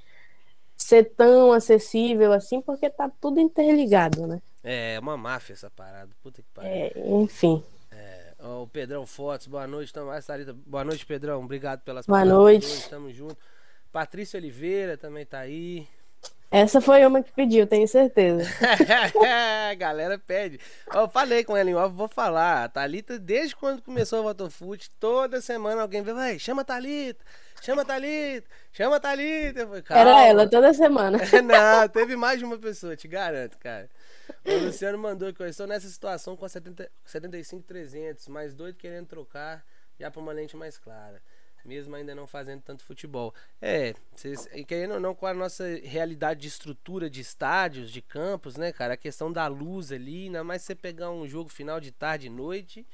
ser tão acessível assim, porque tá tudo interligado, né? É, uma máfia essa parada, puta que pariu. É, enfim. É, ó, o Pedrão Fotos, boa noite, tamo mais, Boa noite, Pedrão, obrigado pelas boa palavras. Boa noite. Tamo junto. Patrícia Oliveira também tá aí. Essa foi uma que pediu, tenho certeza. galera pede. Eu falei com ela em off, vou falar. A Thalita, desde quando começou o Votofute, toda semana alguém vê, vai, chama a Thalita, chama a Thalita, chama a Thalita. Falei, Era ela, toda semana. Não, teve mais de uma pessoa, te garanto, cara. O Luciano mandou que eu estou nessa situação com a 70, 75-300, mais doido querendo trocar já para uma lente mais clara mesmo ainda não fazendo tanto futebol. É, vocês, querendo ou não, com a nossa realidade de estrutura de estádios, de campos, né, cara? A questão da luz ali, ainda mais você pegar um jogo final de tarde e noite,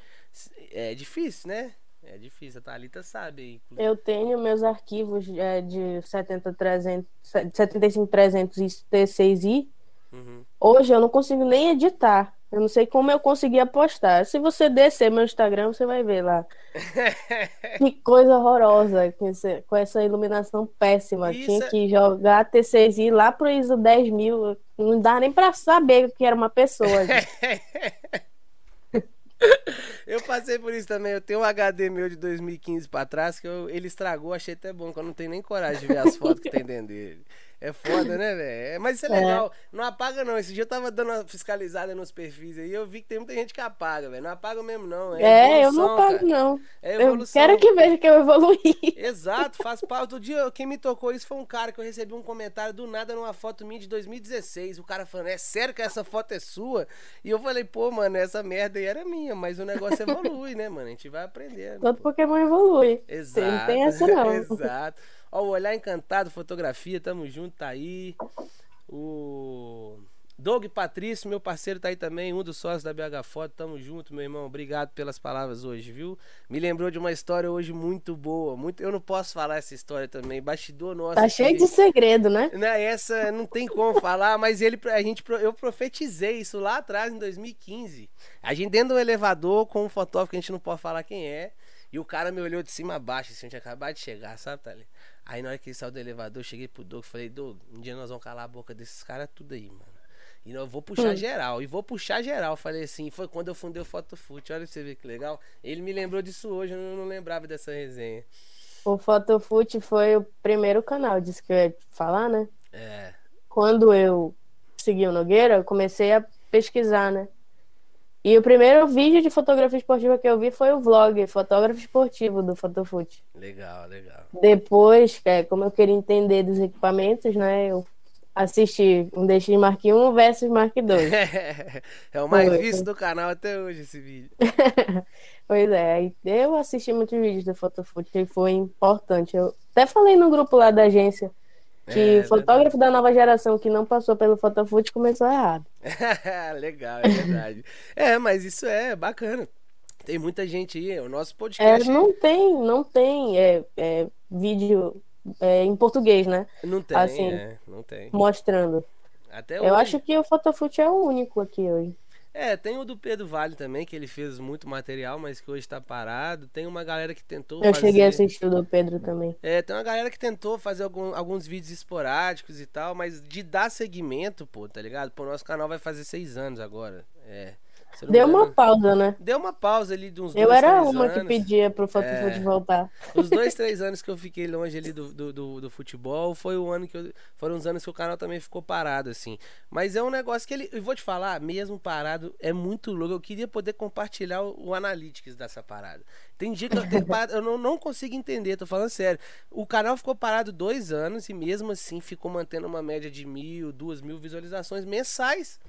é difícil, né? É difícil, a Thalita sabe. Inclusive. Eu tenho meus arquivos é, de 70, 300, 75, 300 e T6i. Uhum. Hoje eu não consigo nem editar. Eu não sei como eu consegui apostar. Se você descer meu Instagram, você vai ver lá. que coisa horrorosa com, esse, com essa iluminação péssima. Isso... Tinha que jogar T6i lá pro ISO 10 mil. Não dá nem para saber que era uma pessoa. eu passei por isso também. Eu tenho um HD meu de 2015 para trás que eu, ele estragou. Achei até bom, que eu não tenho nem coragem de ver as fotos que tem dentro dele. É foda, né, velho? É, mas isso é, é legal. Não apaga, não. Esse dia eu tava dando uma fiscalizada nos perfis aí. Eu vi que tem muita gente que apaga, velho. Não apaga mesmo, não. É, é eu não apago, cara. não. É evolução. Eu quero que veja que eu evoluí. Exato, faz parte. Outro dia, quem me tocou isso foi um cara que eu recebi um comentário do nada numa foto minha de 2016. O cara falando, é sério que essa foto é sua? E eu falei, pô, mano, essa merda aí era minha, mas o negócio evolui, né, mano? A gente vai aprendendo. Todo Pokémon evolui. Exato. Não tem essa, não. Exato. Ó, o Olhar Encantado, fotografia, tamo junto, tá aí. O Doug Patrício, meu parceiro, tá aí também, um dos sócios da BH Foto. Tamo junto, meu irmão. Obrigado pelas palavras hoje, viu? Me lembrou de uma história hoje muito boa. Muito, eu não posso falar essa história também. Bastidor nosso. Tá cheio de segredo, né? Não, essa não tem como falar, mas ele, a gente, eu profetizei isso lá atrás, em 2015. A gente dentro do elevador com um fotógrafo que a gente não pode falar quem é. E o cara me olhou de cima a baixo, assim, a gente acabado de chegar, sabe, Thalita? Aí na hora que ele saiu do elevador, eu cheguei pro Doug e falei, Doug, um dia nós vamos calar a boca desses caras tudo aí, mano. E eu vou puxar hum. geral, e vou puxar geral. Falei assim, foi quando eu fundei o Fotofute. Olha pra você ver que legal. Ele me lembrou disso hoje, eu não, lembrava dessa resenha. O Fotofute foi o primeiro canal, disse que eu ia falar, né? É. Quando eu segui o Nogueira, eu comecei a pesquisar, né? E o primeiro vídeo de fotografia esportiva que eu vi foi o vlog, fotógrafo esportivo do Fotofoot. Legal, legal. Depois, é, como eu queria entender dos equipamentos, né, eu assisti um DX Mark 1 versus Mark 2. é o mais visto do canal até hoje esse vídeo. pois é, eu assisti muitos vídeos do Fotofoot e foi importante. Eu até falei no grupo lá da agência que é, fotógrafo verdade. da nova geração que não passou pelo Fotofoot começou errado. Legal, é verdade. é, mas isso é bacana. Tem muita gente aí, o nosso podcast. É, não tem, não tem é, é vídeo é, em português, né? Não tem, assim, é, não tem. Mostrando. Até Eu acho que o Fotofoot é o único aqui hoje. É, tem o do Pedro Vale também, que ele fez muito material, mas que hoje tá parado. Tem uma galera que tentou Eu fazer... cheguei a assistir o do Pedro também. É, tem uma galera que tentou fazer algum, alguns vídeos esporádicos e tal, mas de dar seguimento, pô, tá ligado? Pô, nosso canal vai fazer seis anos agora. É. Deu uma pausa, né? Deu uma pausa ali de uns eu dois, era uma anos. que pedia pro futebol é, voltar. Os dois, três anos que eu fiquei longe ali do, do, do, do, futebol foi o ano que eu, foram os anos que o canal também ficou parado, assim. Mas é um negócio que ele. Eu vou te falar, mesmo parado, é muito louco. Eu queria poder compartilhar o, o Analytics dessa parada. Tem dia que eu, tenho parado, eu não, não consigo entender, tô falando sério. O canal ficou parado dois anos e mesmo assim ficou mantendo uma média de mil, duas mil visualizações mensais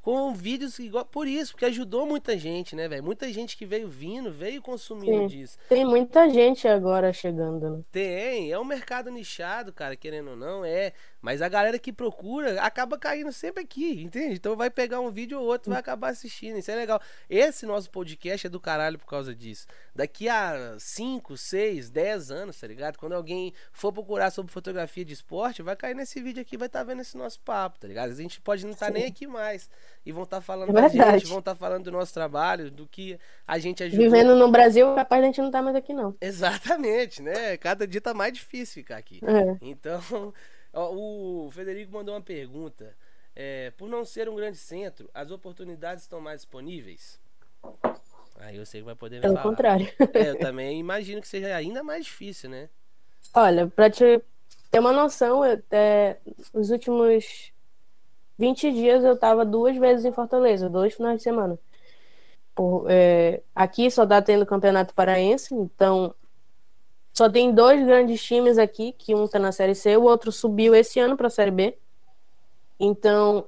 com vídeos igual por isso, porque ajudou muita gente, né, velho? Muita gente que veio vindo, veio consumindo Sim. disso. Tem muita gente agora chegando, né? Tem, é um mercado nichado, cara, querendo ou não, é. Mas a galera que procura acaba caindo sempre aqui, entende? Então vai pegar um vídeo ou outro, vai acabar assistindo. Isso é legal. Esse nosso podcast é do caralho por causa disso. Daqui a 5, 6, 10 anos, tá ligado? Quando alguém for procurar sobre fotografia de esporte, vai cair nesse vídeo aqui, vai estar tá vendo esse nosso papo, tá ligado? A gente pode não estar tá nem aqui mais. E vão estar tá falando é da gente, vão estar tá falando do nosso trabalho, do que a gente ajudou. Vivendo no Brasil, capaz a gente não tá mais aqui, não. Exatamente, né? Cada dia tá mais difícil ficar aqui. É. Então. O Federico mandou uma pergunta. É, por não ser um grande centro, as oportunidades estão mais disponíveis? Aí eu sei que vai poder me Pelo falar. contrário. É, eu também imagino que seja ainda mais difícil, né? Olha, pra te ter uma noção, eu, é, os últimos 20 dias eu tava duas vezes em Fortaleza, dois finais de semana. Por, é, aqui só tá tendo campeonato paraense, então só tem dois grandes times aqui, que um tá na Série C, o outro subiu esse ano para a Série B. Então,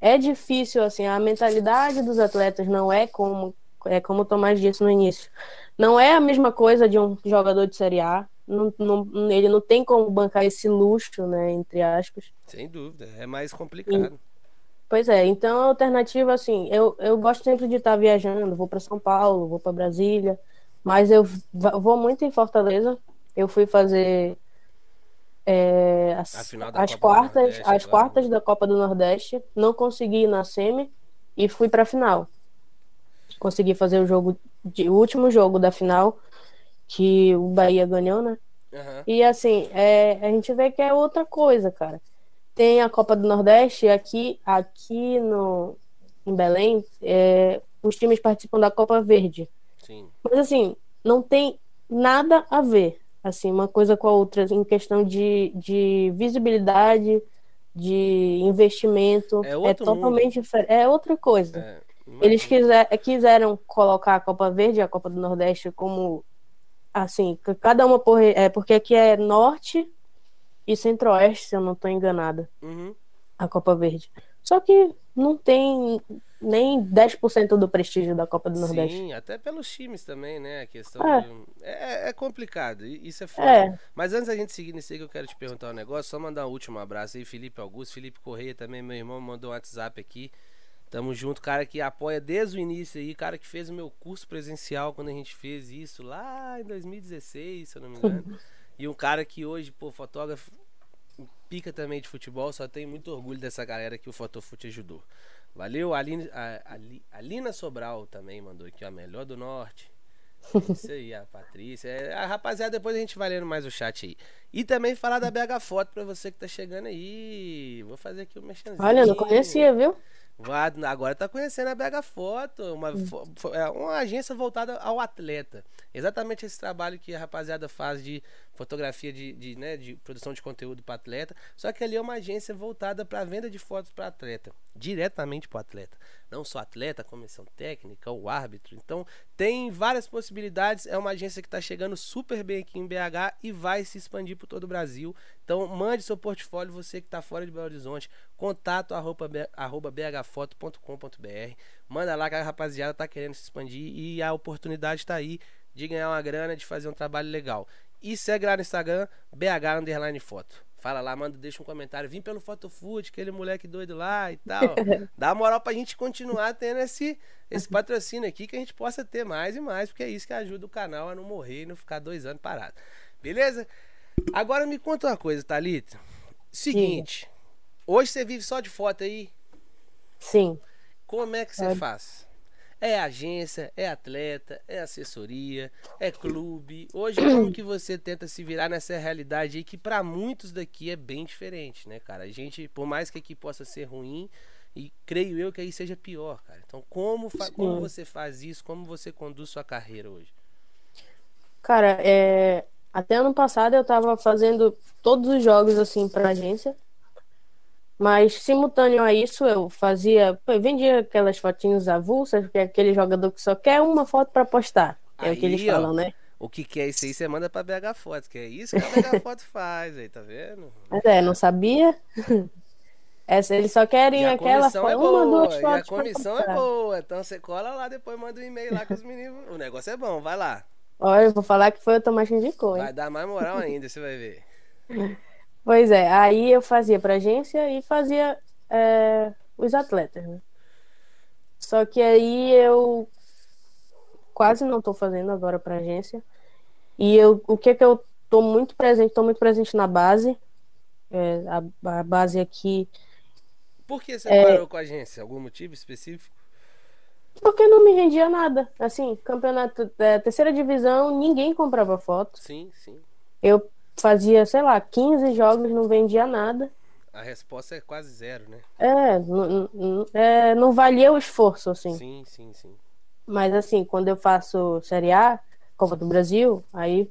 é difícil, assim, a mentalidade dos atletas não é como, é como o Tomás disse no início. Não é a mesma coisa de um jogador de Série A. Não, não, ele não tem como bancar esse luxo, né, entre aspas. Sem dúvida, é mais complicado. E, pois é, então a alternativa, assim, eu, eu gosto sempre de estar viajando, vou para São Paulo, vou para Brasília, mas eu vou muito em Fortaleza. Eu fui fazer é, as, as quartas, as quartas da Copa do Nordeste. Não consegui ir na semi e fui para a final. Consegui fazer o jogo, de, o último jogo da final que o Bahia ganhou, né? Uhum. E assim, é, a gente vê que é outra coisa, cara. Tem a Copa do Nordeste aqui, aqui no em Belém, é, os times participam da Copa Verde. Sim. Mas assim, não tem nada a ver, assim, uma coisa com a outra, em questão de, de visibilidade, de investimento. É, é totalmente diferente. É outra coisa. É, Eles quiser, quiseram colocar a Copa Verde e a Copa do Nordeste como assim, cada uma por, é, porque aqui é norte e centro-oeste, se eu não estou enganada. Uhum. A Copa Verde. Só que não tem nem 10% do prestígio da Copa do Nordeste. Sim, até pelos times também, né? A questão é, de... é, é, complicado, isso é foda. É. Mas antes da gente seguir nisso aí que eu quero te perguntar um negócio, só mandar um último abraço aí, Felipe Augusto, Felipe Correia também, meu irmão, mandou um WhatsApp aqui. Tamo junto, cara que apoia desde o início aí, cara que fez o meu curso presencial quando a gente fez isso lá em 2016, se eu não me engano. e um cara que hoje, pô, fotógrafo, pica também de futebol, só tenho muito orgulho dessa galera que o Fotofute ajudou. Valeu, Aline, a, a, Alina Sobral também mandou aqui, ó, melhor do norte. Isso aí, a Patrícia. É, a rapaziada, depois a gente vai lendo mais o chat aí. E também falar da BH Foto pra você que tá chegando aí. Vou fazer aqui o um mexanzinho. Olha, não conhecia, viu? Agora tá conhecendo a BH Foto, uma, é uma agência voltada ao atleta. Exatamente esse trabalho que a rapaziada faz de fotografia de, de, né, de produção de conteúdo para atleta. Só que ali é uma agência voltada para venda de fotos para atleta, diretamente para atleta. Não só atleta, comissão técnica, o árbitro. Então tem várias possibilidades. É uma agência que está chegando super bem aqui em BH e vai se expandir por todo o Brasil. Então mande seu portfólio, você que está fora de Belo Horizonte, contato arroba, arroba bhfoto.com.br. Manda lá que a rapaziada está querendo se expandir e a oportunidade está aí de ganhar uma grana, de fazer um trabalho legal. E segue lá no Instagram, BH Underline Foto. Fala lá, manda, deixa um comentário. Vim pelo Fotofood, aquele moleque doido lá e tal. Dá moral pra gente continuar tendo esse, esse patrocínio aqui, que a gente possa ter mais e mais, porque é isso que ajuda o canal a não morrer e não ficar dois anos parado. Beleza? Agora me conta uma coisa, Thalita. Seguinte, Sim. hoje você vive só de foto aí? Sim. Como é que você é. faz? É agência, é atleta, é assessoria, é clube. Hoje, como que você tenta se virar nessa realidade aí que para muitos daqui é bem diferente, né, cara? A gente, por mais que aqui possa ser ruim, e creio eu que aí seja pior, cara. Então, como, como você faz isso? Como você conduz sua carreira hoje? Cara, é... até ano passado eu tava fazendo todos os jogos assim pra agência. Mas, simultâneo a isso, eu fazia. Eu vendia aquelas fotinhas avulsas, que é aquele jogador que só quer uma foto para postar. É aí, o que eles falam, ó, né? O que, que é isso aí, você manda pra BH Foto, que é isso que a BH Foto faz aí, tá vendo? Mas é, não sabia? Essa, eles só querem aquela foto, é boa, uma, duas fotos. E a comissão é boa, então você cola lá, depois manda um e-mail lá com os meninos. O negócio é bom, vai lá. Olha, eu vou falar que foi o Tomás que indicou, hein? Vai dar mais moral ainda, você vai ver. Pois é, aí eu fazia para agência e fazia é, os atletas, né? Só que aí eu quase não estou fazendo agora para agência. E eu, o que é que eu estou muito presente? Estou muito presente na base. É, a, a, base aqui. Por que você é, parou com a agência? Algum motivo específico? Porque não me rendia nada. Assim, campeonato, é, terceira divisão, ninguém comprava foto. Sim, sim. Eu fazia, sei lá, 15 jogos, não vendia nada. A resposta é quase zero, né? É, não, é, não valia o esforço, assim. Sim, sim, sim. Mas assim, quando eu faço Série A, Copa do Brasil, aí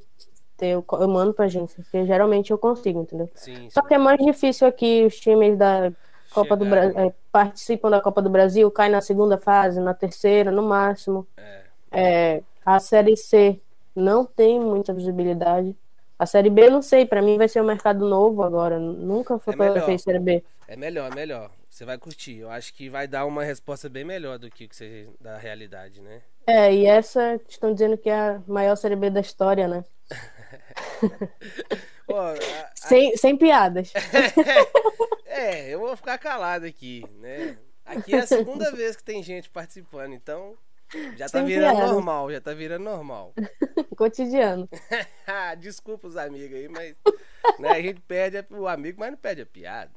eu, eu mando pra gente, porque geralmente eu consigo, entendeu? Sim, Só sim. que é mais difícil aqui, os times da Copa Chegar, do Brasil é, participam da Copa do Brasil, caem na segunda fase, na terceira, no máximo. É. É, a Série C não tem muita visibilidade. A Série B, não sei, para mim vai ser um mercado novo agora. Nunca fotografei é Série B. É melhor, é melhor. Você vai curtir. Eu acho que vai dar uma resposta bem melhor do que você da realidade, né? É, e essa estão dizendo que é a maior Série B da história, né? Pô, a, a... Sem, sem piadas. é, eu vou ficar calado aqui, né? Aqui é a segunda vez que tem gente participando, então já tá virando normal, já tá virando normal. Cotidiano. Desculpa os amigos aí, mas né, a gente perde o amigo, mas não perde a piada.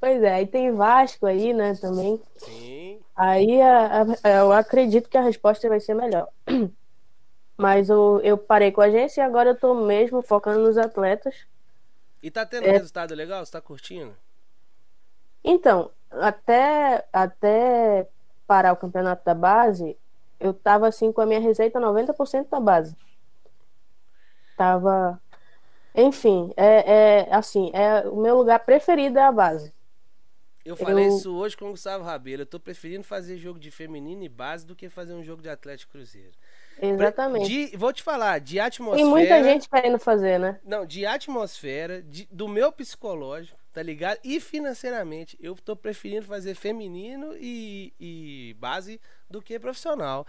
pois é, aí tem Vasco aí, né, também. Sim. Aí a, a, eu acredito que a resposta vai ser melhor. Mas eu, eu parei com a agência e agora eu tô mesmo focando nos atletas. E tá tendo é... resultado legal? Você tá curtindo? Então, até, até parar o campeonato da base, eu tava assim com a minha receita 90% da base. Tava. Enfim, é, é assim, é o meu lugar preferido é a base. Eu falei eu... isso hoje com o Gustavo Rabelo. Eu tô preferindo fazer jogo de feminino e base do que fazer um jogo de Atlético Cruzeiro. Exatamente. De, vou te falar, de atmosfera. Tem muita gente querendo fazer, né? Não, de atmosfera, de, do meu psicológico, tá ligado? E financeiramente, eu tô preferindo fazer feminino e, e base do que profissional.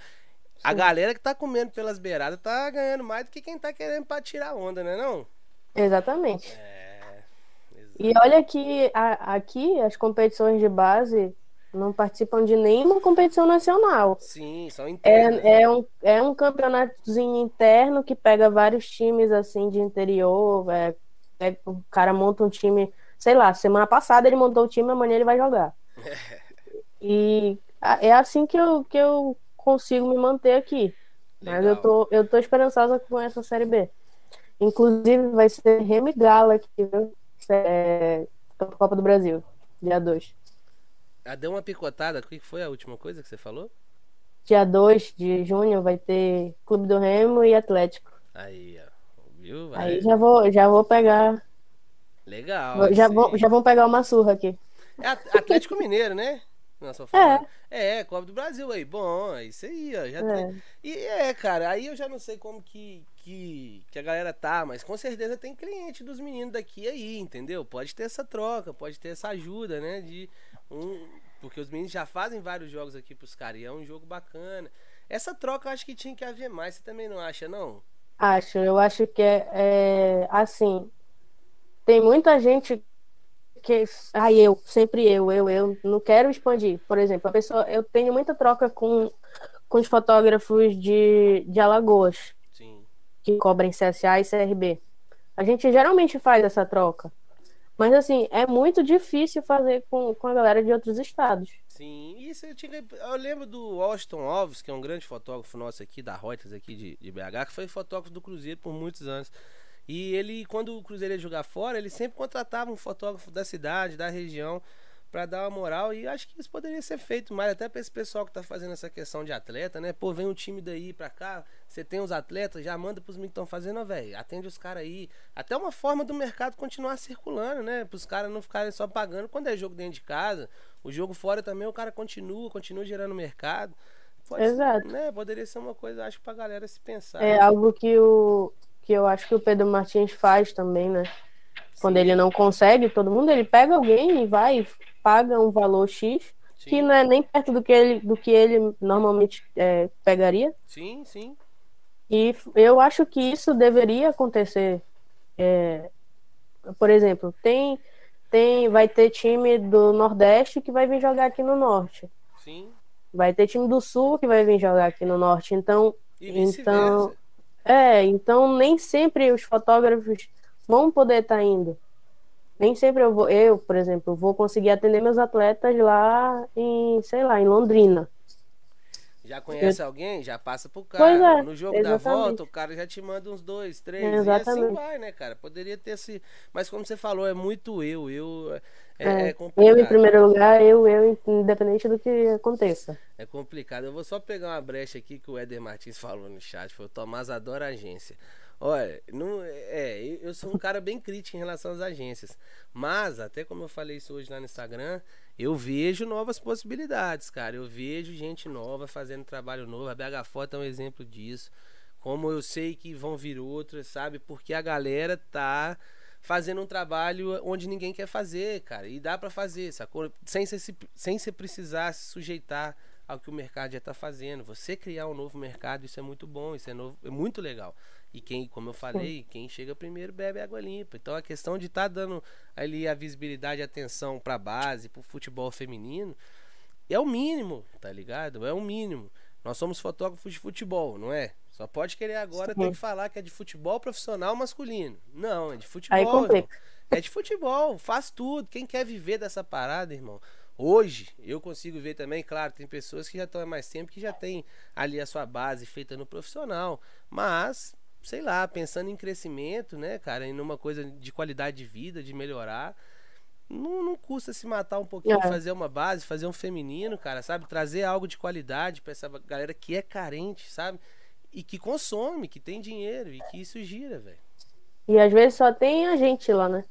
Sim. A galera que tá comendo pelas beiradas tá ganhando mais do que quem tá querendo pra tirar onda, né não? Exatamente. É, e olha que a, aqui as competições de base não participam de nenhuma competição nacional. Sim, são internas. É, é, um, é um campeonatozinho interno que pega vários times assim de interior. É, é, o cara monta um time sei lá, semana passada ele montou o time, amanhã ele vai jogar. e é assim que eu, que eu consigo me manter aqui. Legal. Mas eu tô, eu tô esperançosa com essa Série B. Inclusive vai ser Remy Gala aqui, viu? É, Copa do Brasil, dia 2. Ah, deu uma picotada. O que foi a última coisa que você falou? dia 2 de junho vai ter Clube do Remo e Atlético. Aí, ó. Viu? Vai. Aí já vou, já vou pegar. Legal. já, vou, já vão pegar uma surra aqui. É At- Atlético Mineiro, né? Nossa, é. É, Copa do Brasil aí. Bom, é isso aí, ó. Já É. tem- E é, cara, aí eu já não sei como que, que, que a galera tá, mas com certeza tem cliente dos meninos daqui aí, entendeu? Pode ter essa troca, pode ter essa ajuda, né? De um, porque os meninos já fazem vários jogos aqui pros caras e é um jogo bacana. Essa troca eu acho que tinha que haver mais, você também não acha, não? Acho, eu acho que é, é, assim. Tem muita gente que. Ai, eu, sempre eu, eu, eu não quero expandir. Por exemplo, a pessoa. Eu tenho muita troca com, com os fotógrafos de, de Alagoas, Sim. que cobrem CSA e CRB. A gente geralmente faz essa troca. Mas assim, é muito difícil fazer com, com a galera de outros estados. Sim, isso eu tinha. Eu lembro do Austin Alves, que é um grande fotógrafo nosso aqui, da Reuters aqui de, de BH, que foi fotógrafo do Cruzeiro por muitos anos. E ele, quando o Cruzeiro ia jogar fora, ele sempre contratava um fotógrafo da cidade, da região, pra dar uma moral. E acho que isso poderia ser feito mais, até pra esse pessoal que tá fazendo essa questão de atleta, né? Pô, vem um time daí pra cá, você tem os atletas, já manda pros meninos que estão fazendo, ó, velho. Atende os caras aí. Até uma forma do mercado continuar circulando, né? Pros caras não ficarem só pagando quando é jogo dentro de casa. O jogo fora também o cara continua, continua gerando mercado. Pode Exato. né? Poderia ser uma coisa, acho, pra galera se pensar. É né? algo que, o, que eu acho que o Pedro Martins faz também, né? Quando ele não consegue, todo mundo, ele pega alguém e vai, paga um valor X, que sim, não é nem perto do que ele, do que ele normalmente é, pegaria. sim, sim. E eu acho que isso deveria acontecer. É, por exemplo, tem, tem, vai ter time do Nordeste que vai vir jogar aqui no Norte. Sim. Vai ter time do Sul que vai vir jogar aqui no Norte. Então, E Então. É, então nem sempre os fotógrafos vão poder estar indo. Nem sempre eu vou, eu, por exemplo, vou conseguir atender meus atletas lá em, sei lá, em Londrina. Já conhece alguém? Já passa pro cara. É, no jogo da exatamente. volta, o cara já te manda uns dois, três. E assim vai, né, cara? Poderia ter esse. Mas como você falou, é muito eu. Eu. É, É, é complicado. Eu em primeiro lugar, eu, eu, independente do que aconteça. É complicado. Eu vou só pegar uma brecha aqui que o Éder Martins falou no chat. Foi o Tomás adora agência. Olha, não, é, eu eu sou um cara bem crítico em relação às agências. Mas, até como eu falei isso hoje lá no Instagram, eu vejo novas possibilidades, cara. Eu vejo gente nova fazendo trabalho novo. A BH Foto é um exemplo disso. Como eu sei que vão vir outras, sabe? Porque a galera tá fazendo um trabalho onde ninguém quer fazer, cara. E dá pra fazer, sacou? Sem se- sem você precisar se sujeitar ao que o mercado já tá fazendo. Você criar um novo mercado, isso é muito bom, isso é, novo, é muito legal. E quem, como eu falei, quem chega primeiro bebe água limpa. Então a questão de estar dando ali a visibilidade e atenção pra base, pro futebol feminino, é o mínimo, tá ligado? É o mínimo. Nós somos fotógrafos de futebol, não é? Só pode querer agora Sim. ter que falar que é de futebol profissional masculino. Não, é de futebol. Aí irmão. É de futebol, faz tudo. Quem quer viver dessa parada, irmão? Hoje, eu consigo ver também, claro, tem pessoas que já estão há mais tempo que já tem ali a sua base feita no profissional. Mas, sei lá, pensando em crescimento, né, cara, em uma coisa de qualidade de vida, de melhorar. Não, não custa se matar um pouquinho, É. fazer uma base, fazer um feminino, cara, sabe? Trazer algo de qualidade pra essa galera que é carente, sabe? E que consome, que tem dinheiro e que isso gira, velho. E às vezes só tem a gente lá, né?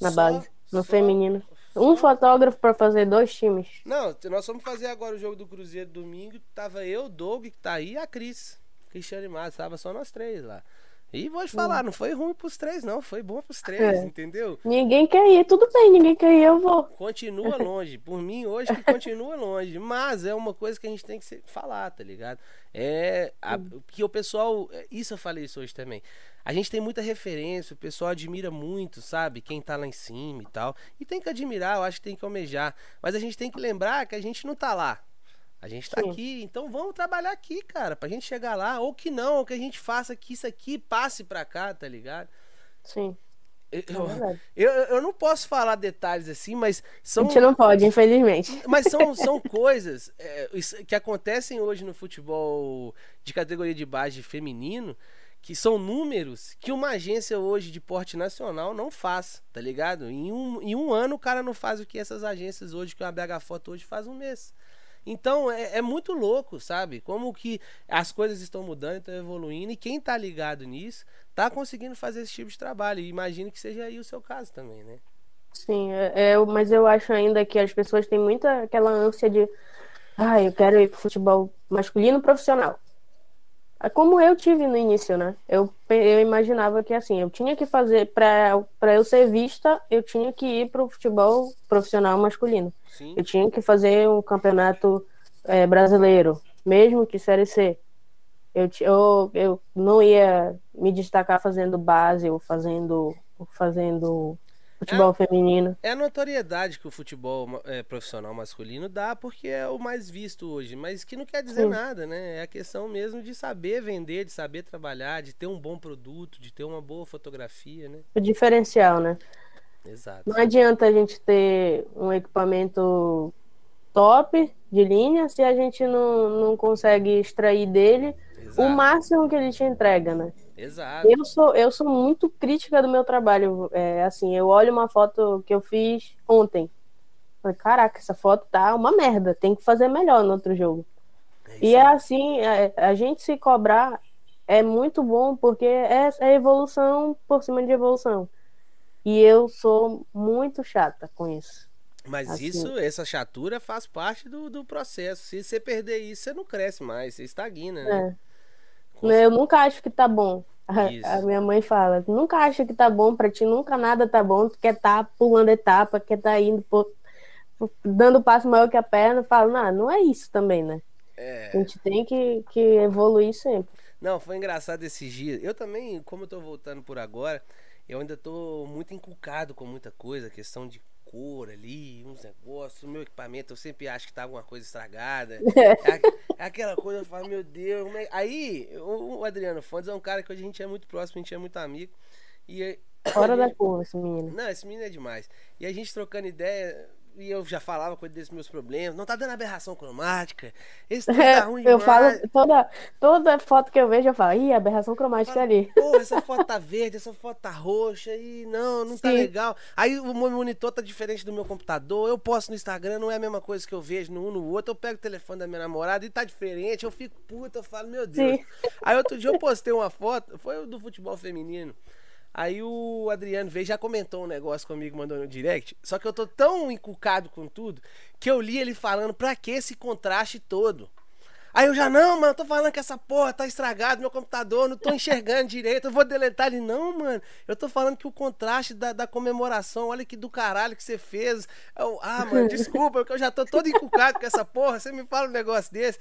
Na Só- base, no só- feminino. só- Um fotógrafo pra fazer dois times. Não, nós vamos fazer agora o jogo do Cruzeiro domingo. Tava eu, Doug, que tá aí, e a Cris. Cristiane Matos, tava só nós três lá. E vou te falar, não foi ruim pros três, não. Foi bom pros três, É. entendeu? Ninguém quer ir, tudo bem, ninguém quer ir, eu vou. Continua longe. Por mim, hoje que continua longe. Mas é uma coisa que a gente tem que falar, tá ligado? É. A, que o pessoal. é, Isso eu falei isso hoje também. A gente tem muita referência, o pessoal admira muito, sabe? Quem tá lá em cima e tal. E tem que admirar, eu acho que tem que almejar. Mas a gente tem que lembrar que a gente não tá lá. A gente tá Sim. aqui, então vamos trabalhar aqui, cara, pra gente chegar lá. Ou que não, ou que a gente faça que isso aqui passe pra cá, tá ligado? Sim, Eu, é eu, eu não posso falar detalhes assim, mas A são. gente não pode, infelizmente. Mas são, são coisas é, que acontecem hoje no futebol de categoria de base feminino, que são números que uma agência hoje de porte nacional não faz, tá ligado? Em um, em um ano o cara não faz o que essas agências hoje, que a BH Foto hoje faz um mês. Então é, é, muito louco, sabe? Como que as coisas estão mudando, estão evoluindo, e quem tá ligado nisso tá conseguindo fazer esse tipo de trabalho. E imagino que seja aí o seu caso também, né? Sim, é, é, mas eu acho ainda que as pessoas têm muita aquela ânsia de ah, eu quero ir pro futebol masculino profissional. É como eu tive no início, né? Eu, eu imaginava que assim, eu tinha que fazer para eu ser vista, eu tinha que ir para o futebol profissional masculino. Sim. Eu tinha que fazer um campeonato é, brasileiro, mesmo que série C. Eu, eu, eu não ia me destacar fazendo base ou fazendo fazendo Futebol é, feminino. É a notoriedade que o futebol é, profissional masculino dá, porque é o mais visto hoje. Mas que não quer dizer Sim. nada, né? É a questão mesmo de saber vender, de saber trabalhar, de ter um bom produto, de ter uma boa fotografia, né? O diferencial, né? Exato. Não adianta a gente ter um equipamento top de linha se a gente não, não consegue extrair dele Exato. o máximo que ele te entrega, né? Exato. Eu sou, eu sou muito crítica do meu trabalho. É, assim, eu olho uma foto que eu fiz ontem. Falei, caraca, essa foto tá uma merda. Tem que fazer melhor no outro jogo. É e é assim, a, a, gente se cobrar é muito bom porque é, é evolução por cima de evolução. E eu sou muito chata com isso. Mas assim. isso, essa chatura faz parte do, do processo. Se você perder isso, você não cresce mais, você estagna, né? É. Eu nunca acho que tá bom. A, a, minha mãe fala, nunca acha que tá bom pra ti, nunca nada tá bom, tu quer tá pulando etapa, quer tá indo por, dando passo maior que a perna, fala, não, não é isso também, né? É... A gente tem que, que evoluir sempre. Não, foi engraçado esses dias. Eu também, como eu tô voltando por agora, eu ainda tô muito encucado com muita coisa, questão de cor ali, uns negócios. O meu equipamento, eu sempre acho que tá alguma coisa estragada. É, é aquela coisa, eu falo, meu Deus. É... Aí, o, Adriano Fontes é um cara que hoje a gente é muito próximo, a gente é muito amigo. E Fora da cor, esse menino. Não, esse menino é demais. E a gente trocando ideia, e eu já falava ele desses meus problemas. Não tá dando aberração cromática. Esse tá ruim Eu falo, toda, toda foto que eu vejo, eu falo, ih, aberração cromática falo, ali. Pô, essa foto tá verde, essa foto tá roxa, e não, não tá Sim. tá legal. Aí o meu monitor tá diferente do meu computador. Eu posto no Instagram, não é a mesma coisa que eu vejo no um no outro. Eu pego o telefone da minha namorada e tá diferente. Eu fico puta, eu falo, meu Deus. Sim. Aí outro dia eu postei uma foto, foi do futebol feminino. Aí o Adriano veio já comentou um negócio comigo, mandou no direct. Só que eu tô tão encucado com tudo que eu li ele falando pra que esse contraste todo. Aí eu já, não, mano, eu tô falando que essa porra tá estragado, meu computador, não tô enxergando direito, eu vou deletar ele. Não, mano, eu tô falando que o contraste da, da comemoração, olha que do caralho que você fez. Eu, ah, mano, desculpa, porque eu já tô todo encucado com essa porra, você me fala um negócio desse.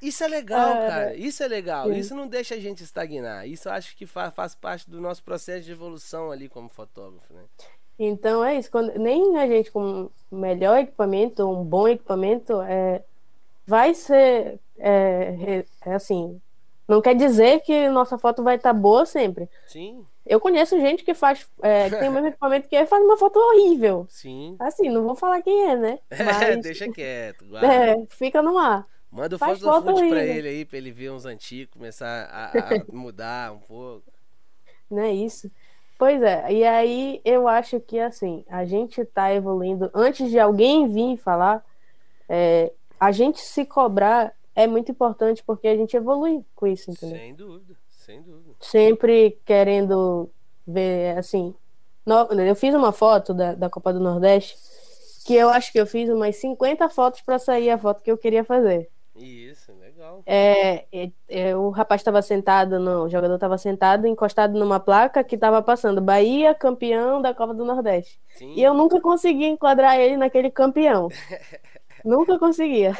Isso é legal, é, cara, isso é legal, sim. isso não deixa a gente estagnar. Isso eu acho que faz, faz parte do nosso processo de evolução ali como fotógrafo, né? Então é isso, quando, nem a gente com melhor equipamento, um bom equipamento, é, vai ser é, é assim, não quer dizer que nossa foto vai estar tá boa sempre. Sim. Eu conheço gente que faz, é, que tem o mesmo equipamento que faz uma foto horrível. Sim. Assim, não vou falar quem é, né? Mas, deixa quieto. Guarda. É, fica no ar. Manda o faz foto, foto pra ele aí, pra ele ver uns antigos, começar a, a mudar um pouco. Não é isso. Pois é, e aí eu acho que assim, a gente tá evoluindo. Antes de alguém vir falar, é, a gente se cobrar é muito importante porque a gente evolui com isso, entendeu? Sem dúvida, sem dúvida. Sempre querendo ver, assim. No, eu fiz uma foto da, da Copa do Nordeste que eu acho que eu fiz umas 50 fotos para sair a foto que eu queria fazer. Isso, legal. É, é, é o rapaz estava sentado, no, o jogador estava sentado, encostado numa placa que estava passando Bahia, campeão da Copa do Nordeste. Sim. E eu nunca consegui enquadrar ele naquele campeão. nunca conseguia.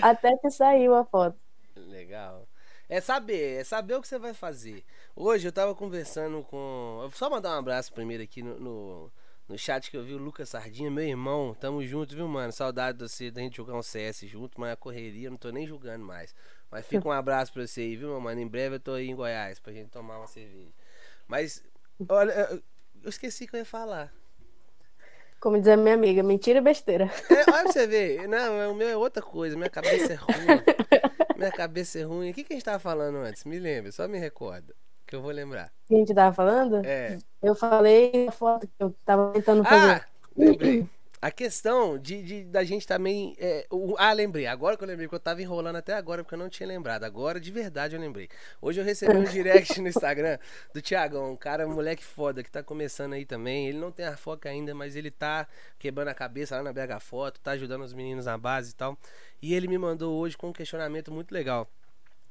Até que saiu a foto. Legal. É saber, é saber o que você vai fazer. Hoje eu tava conversando com. Só mandar um abraço primeiro aqui no, no, no, chat que eu vi o Lucas Sardinha, meu irmão. Tamo junto, viu, mano? Saudade de você, da gente jogar um CS junto, mas a correria, não tô nem julgando mais. Mas fica um abraço pra você aí, viu, mano? Em breve eu tô aí em Goiás pra gente tomar uma cerveja. Mas, olha, eu esqueci que eu ia falar. Como diz a minha amiga, mentira e besteira. É, olha pra você ver. Não, o meu é outra coisa. Minha cabeça é ruim. minha cabeça é ruim. O que, que a gente tava falando antes? Me lembra, só me recorda. Que eu vou lembrar. O que a gente tava falando? É. Eu falei a foto que eu tava tentando fazer. Ah, lembrei. A questão de, de da gente também. É, o, ah, lembrei. Agora que eu lembrei, porque eu tava enrolando até agora, porque eu não tinha lembrado. Agora, de verdade, eu lembrei. Hoje eu recebi um direct no Instagram do Tiagão, um cara, um moleque foda, que tá começando aí também. Ele não tem a foca ainda, mas ele tá quebrando a cabeça lá na BH Foto, tá ajudando os meninos na base e tal. E ele me mandou hoje com um questionamento muito legal.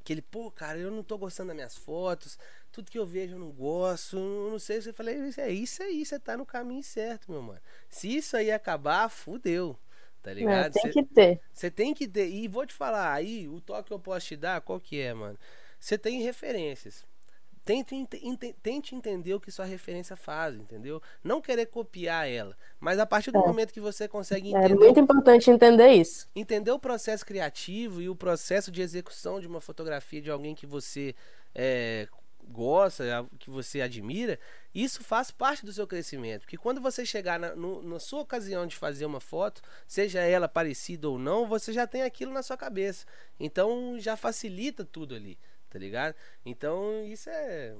Que ele, pô, cara, eu não tô gostando das minhas fotos, tudo que eu vejo eu não gosto, não sei. Eu falei, é isso aí, você tá no caminho certo, meu mano. Se isso aí acabar, fudeu. Tá ligado? É, tem cê, que ter. Você tem que ter. E vou te falar, aí, o toque que eu posso te dar, qual que é, mano? Você tem referências. Tente, ente, tente entender o que sua referência faz, entendeu? Não querer copiar ela. Mas a partir do é. momento que você consegue é entender. É muito importante entender isso. Entender o processo criativo e o processo de execução de uma fotografia de alguém que você é, gosta, que você admira, isso faz parte do seu crescimento. Porque quando você chegar na, no, na sua ocasião de fazer uma foto, seja ela parecida ou não, você já tem aquilo na sua cabeça. Então já facilita tudo ali tá ligado? Então isso é.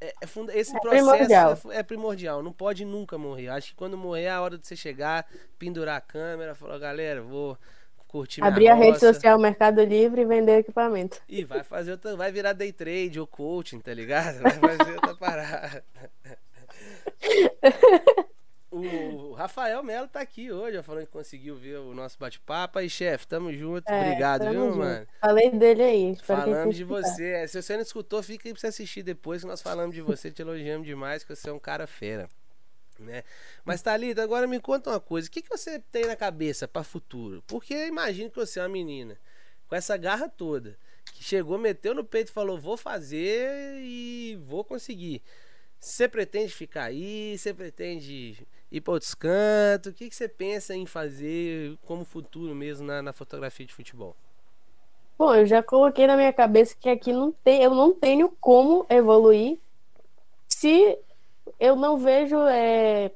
é, é funda... Esse é processo primordial. É, é, primordial, não pode nunca morrer. Acho que quando morrer é a hora de você chegar, pendurar a câmera, falar, galera, vou curtir Abrir a rede social Mercado Livre e vender equipamento. E vai fazer outra, vai virar day trade ou coaching, tá ligado? Vai fazer outra parada. O Rafael Melo tá aqui hoje, falando que conseguiu ver o nosso bate-papo. Aí, chefe, tamo junto. É, Obrigado, tamo viu, junto. mano? Falei dele aí. Falando de você. É, se você não escutou, fica aí pra você assistir depois que nós falamos de você, te elogiamos demais, que você é um cara fera. Né? Mas, Thalita, agora me conta uma coisa. O que, que você tem na cabeça para futuro? Porque imagino que você é uma menina com essa garra toda, que chegou, meteu no peito e falou: vou fazer e vou conseguir. Você pretende ficar aí? Você pretende ir para outros cantos? O que, que você pensa em fazer como futuro mesmo na, na fotografia de futebol? Bom, eu já coloquei na minha cabeça que aqui não tem, eu não tenho como evoluir se eu não vejo é,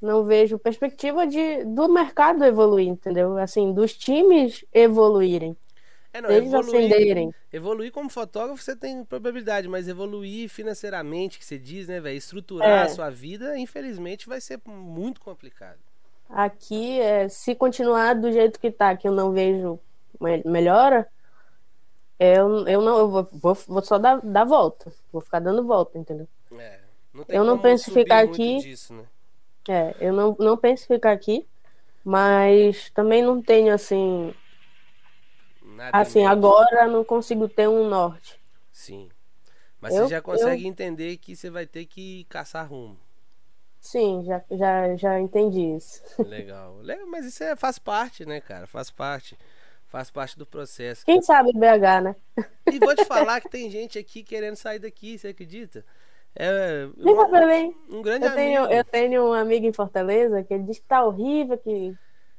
não vejo perspectiva de do mercado evoluir, entendeu? Assim, dos times evoluírem. É, não, eles evoluir, acenderem. Evoluir como fotógrafo você tem probabilidade, mas evoluir financeiramente, que você diz, né, velho? Estruturar é. a sua vida, infelizmente, vai ser muito complicado. Aqui, é, se continuar do jeito que tá, que eu não vejo melhora, eu, eu não eu vou, vou, vou só dar, dar volta. Vou ficar dando volta, entendeu? É, não eu não penso ficar aqui. Disso, né? É, eu não, não penso ficar aqui, mas também não tenho assim Nada assim, agora não consigo ter um norte. Sim. Mas eu, você já consegue eu... entender que você vai ter que caçar rumo. Sim, já, já, já entendi isso. Legal. Mas isso é, faz parte, né, cara? Faz parte. Faz parte do processo. Quem sabe BH, né? E vou te falar que tem gente aqui querendo sair daqui, você acredita? É, um, um grande eu amigo. Tenho, eu tenho um amigo em Fortaleza que ele diz que tá horrível, que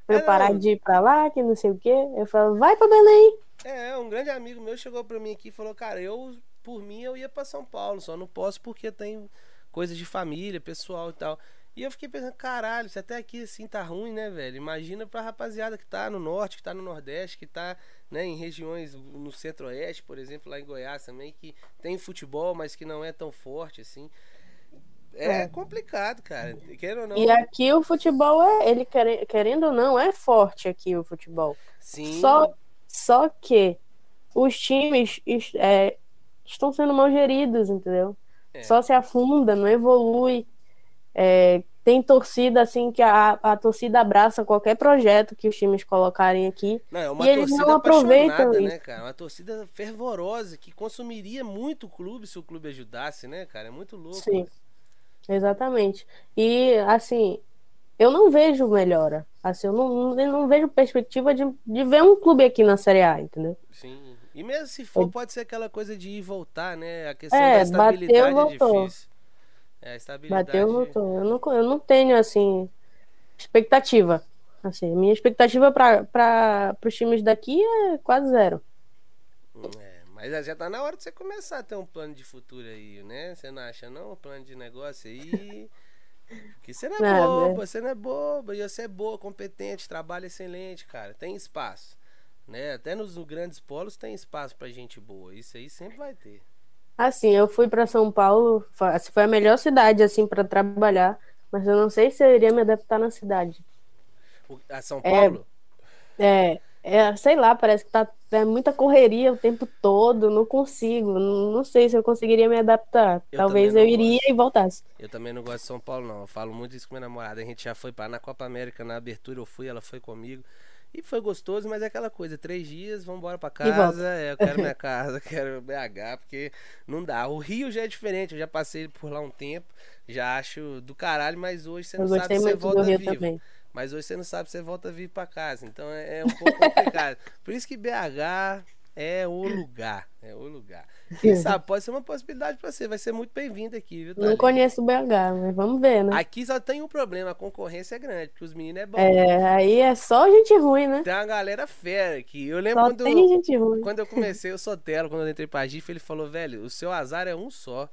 Pra eu parar de ir pra lá, que não sei o quê. Eu falo, vai pra Belém. É, um grande amigo meu chegou pra mim aqui e falou, cara, eu, por mim, eu ia pra São Paulo, só não posso porque tem coisas de família, pessoal e tal. E eu fiquei pensando, caralho, se até aqui assim tá ruim, né, velho? Imagina pra rapaziada que tá no norte, que tá no nordeste, que tá né, em regiões no centro-oeste, por exemplo, lá em Goiás também, que tem futebol, mas que não é tão forte assim. É, é, complicado, cara. Querendo ou não. E aqui o futebol é, ele querendo ou não, é forte aqui o futebol. Sim. Só, só que os times é, estão sendo mal geridos, entendeu? É. Só se afunda, não evolui. É, tem torcida assim que a, a torcida abraça qualquer projeto que os times colocarem aqui. Não, é uma e eles não aproveitam né, cara? Uma torcida fervorosa que consumiria muito o clube se o clube ajudasse, né, cara? É muito louco. Sim. Exatamente. E, assim, eu não vejo melhora. Assim, eu não, não vejo perspectiva de, de ver um clube aqui na Série A, entendeu? Sim. E mesmo se for, pode ser aquela coisa de ir voltar, né? A questão é, da estabilidade bateu, é difícil. É, a estabilidade... Bateu, voltou. Eu não, eu não tenho, assim, expectativa. Assim, minha expectativa para os times daqui é quase zero. É. Mas já tá na hora de você começar a ter um plano de futuro aí, né? Você não acha não? Um plano de negócio aí. Porque você não é Nada. boba, você não é boba. E você é boa, competente, trabalha excelente, cara. Tem espaço. Né? Até nos grandes polos tem espaço pra gente boa. Isso aí sempre vai ter. Assim, eu fui para São Paulo, foi a melhor cidade assim para trabalhar, Mas eu não sei se eu iria me adaptar na cidade. A São Paulo? É, é, sei lá, parece que tá é muita correria o tempo todo, não consigo, não, não sei se eu conseguiria me adaptar. Eu Talvez eu iria gosto. e voltasse. Eu também não gosto de São Paulo, não. Eu falo muito isso com minha namorada. A gente já foi para na Copa América, na abertura eu fui, ela foi comigo. E foi gostoso, mas é aquela coisa, três dias, vamos embora pra casa. É, eu quero minha casa, quero BH, porque não dá. O Rio já é diferente, eu já passei por lá um tempo, já acho do caralho, mas hoje você não sabe se você volta Rio vivo. também. Mas hoje você não sabe se você volta vivo pra casa. Então é, é um pouco complicado. Por isso que BH é o lugar. É o lugar. Quem sabe, pode ser uma possibilidade pra você. Vai ser muito bem-vindo aqui, viu, Não Thalita? conheço o BH, mas vamos ver, né? Aqui só tem um problema, a concorrência é grande, porque os meninos é bom. É, aí é só gente ruim, né? Tem uma galera fera aqui. Eu lembro Só quando, tem gente ruim. quando eu comecei o Sotelo, quando eu entrei pra GIF, ele falou, velho, o seu azar é um só.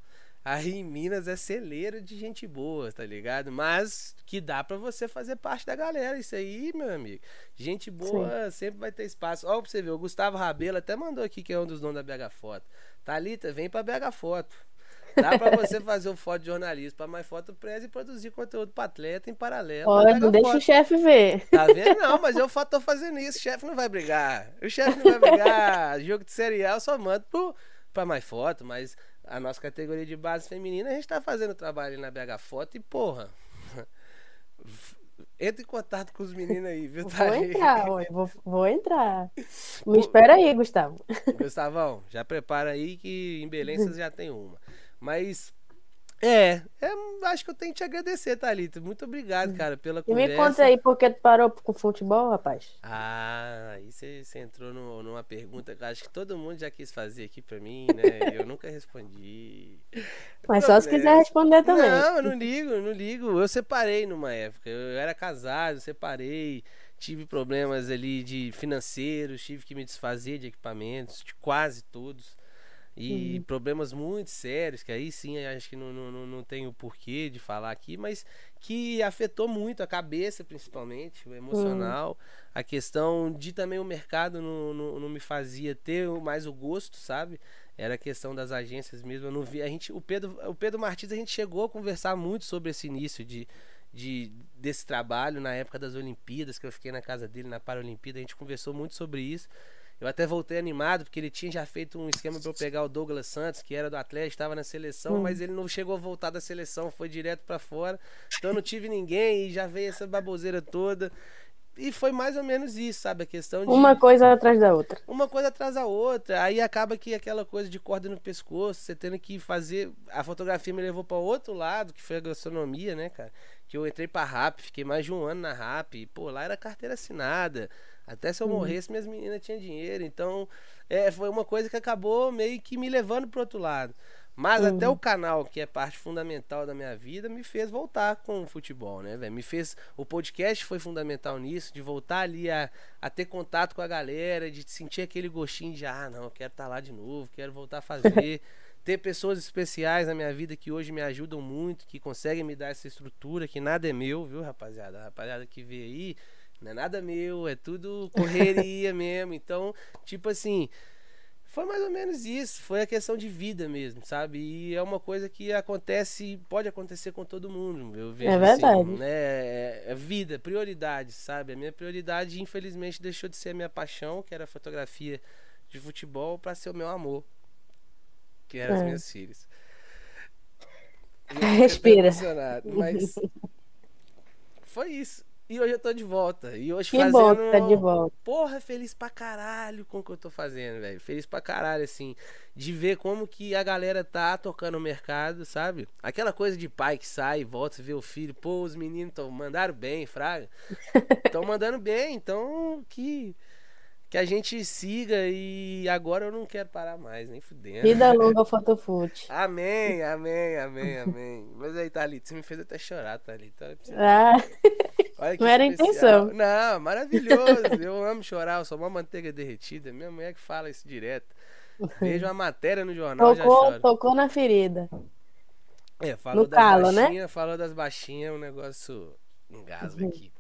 Aí em Minas é celeiro de gente boa, tá ligado? Mas que dá pra você fazer parte da galera. Isso aí, meu amigo. Gente boa sempre vai ter espaço. Ó, pra você ver, o Gustavo Rabelo até mandou aqui, que é um dos donos da BH Foto. Thalita, vem pra BH Foto. Dá pra você fazer o foto de jornalismo pra mais foto presa e produzir conteúdo pra atleta em paralelo. Olha, não deixa Foto. o chefe ver. Tá vendo? Não, mas eu tô fazendo isso. O chefe não vai brigar. O chefe não vai brigar. Jogo de eu só mando pro, pra mais foto, mas a nossa categoria de base feminina, a gente tá fazendo trabalho na BH Foto e, porra. Entra em contato com os meninos aí, viu, Vou Thalita? entrar, vou, vou entrar. Me espera aí, Gustavo. Gustavão, já prepara aí que em Belém vocês já tem uma. Mas. É, é, acho que eu tenho que te agradecer, Thalita. Muito obrigado, cara, pela E conversa. me conta aí por que tu parou com futebol, rapaz. Ah, aí você, você entrou no- numa pergunta que acho que todo mundo já quis fazer aqui pra mim, né? Eu nunca respondi. Mas só se quiser responder também. Não, eu não ligo, eu não ligo. Eu separei numa época. Eu era casado, separei. Tive problemas ali de financeiros, tive que me desfazer de equipamentos, de quase todos. E problemas muito sérios, que aí sim acho que não, não, não, tem o porquê de falar aqui, mas que afetou muito a cabeça, principalmente, o emocional. A questão de também o mercado não, não, não me fazia ter mais o gosto, sabe? Era a questão das agências mesmo. Eu não vi. A gente, o, Pedro, o Pedro Martins, a gente chegou a conversar muito sobre esse início de, de, desse trabalho na época das Olimpíadas, que eu fiquei na casa dele na Paralimpíada. A gente conversou muito sobre isso. Eu até voltei animado, porque ele tinha já feito um esquema para eu pegar o Douglas Santos, que era do Atlético, estava na seleção, mas ele não chegou a voltar da seleção, foi direto para fora. Então eu não tive ninguém e já veio essa baboseira toda. E foi mais ou menos isso, sabe? A questão de Uma coisa atrás da outra. uma coisa atrás da outra. Aí acaba que aquela coisa de corda no pescoço, você tendo que fazer. A fotografia me levou para outro lado, que foi a gastronomia, né, cara? Que eu entrei pra RAP, fiquei mais de um ano na RAP. E, pô, lá era carteira assinada. Até se eu morresse, minhas meninas tinham dinheiro. Então, é, foi uma coisa que acabou meio que me levando pro outro lado. Mas até o canal, que é parte fundamental da minha vida, me fez voltar com o futebol, né, velho? Me fez. O podcast foi fundamental nisso, de voltar ali a, a ter contato com a galera, de sentir aquele gostinho de, ah, não, eu quero estar lá de novo, quero voltar a fazer. ter pessoas especiais na minha vida que hoje me ajudam muito, que conseguem me dar essa estrutura, que nada é meu, viu, rapaziada? A rapaziada que vê aí, não é nada meu, é tudo correria mesmo. Então, tipo assim, foi mais ou menos isso. Foi a questão de vida mesmo, sabe? E é uma coisa que acontece, pode acontecer com todo mundo. Eu vejo É verdade. Assim, né? É, é vida, prioridade, sabe? A minha prioridade, infelizmente, deixou de ser a minha paixão, que era a fotografia de futebol, para ser o meu amor, que eram as É. minhas filhas. Respira. Mas foi isso. E hoje eu tô de volta. E hoje Que fazendo. bom tá de volta. Porra, feliz pra caralho com o que eu tô fazendo, velho. Feliz pra caralho, assim. De ver como que a galera tá tocando o mercado, sabe? Aquela coisa de pai que sai volta, vê o filho. Pô, os meninos tão, mandaram bem, fraga. Estão mandando bem, então que. Que a gente siga e agora eu não quero parar mais, nem fudendo. Vida longa ao Fotofute. Amém, amém, amém, amém. Mas aí, Thalita, você me fez até chorar, Thalita. Ah, Olha Não era a especial. intenção. Não, maravilhoso. Eu amo chorar, eu sou uma manteiga derretida. Minha mulher que fala isso direto. Vejo uma matéria no jornal, já tocou, tocou na ferida. É, falou no das calo, né? baixinhas, falou das baixinhas, o negócio engasga aqui.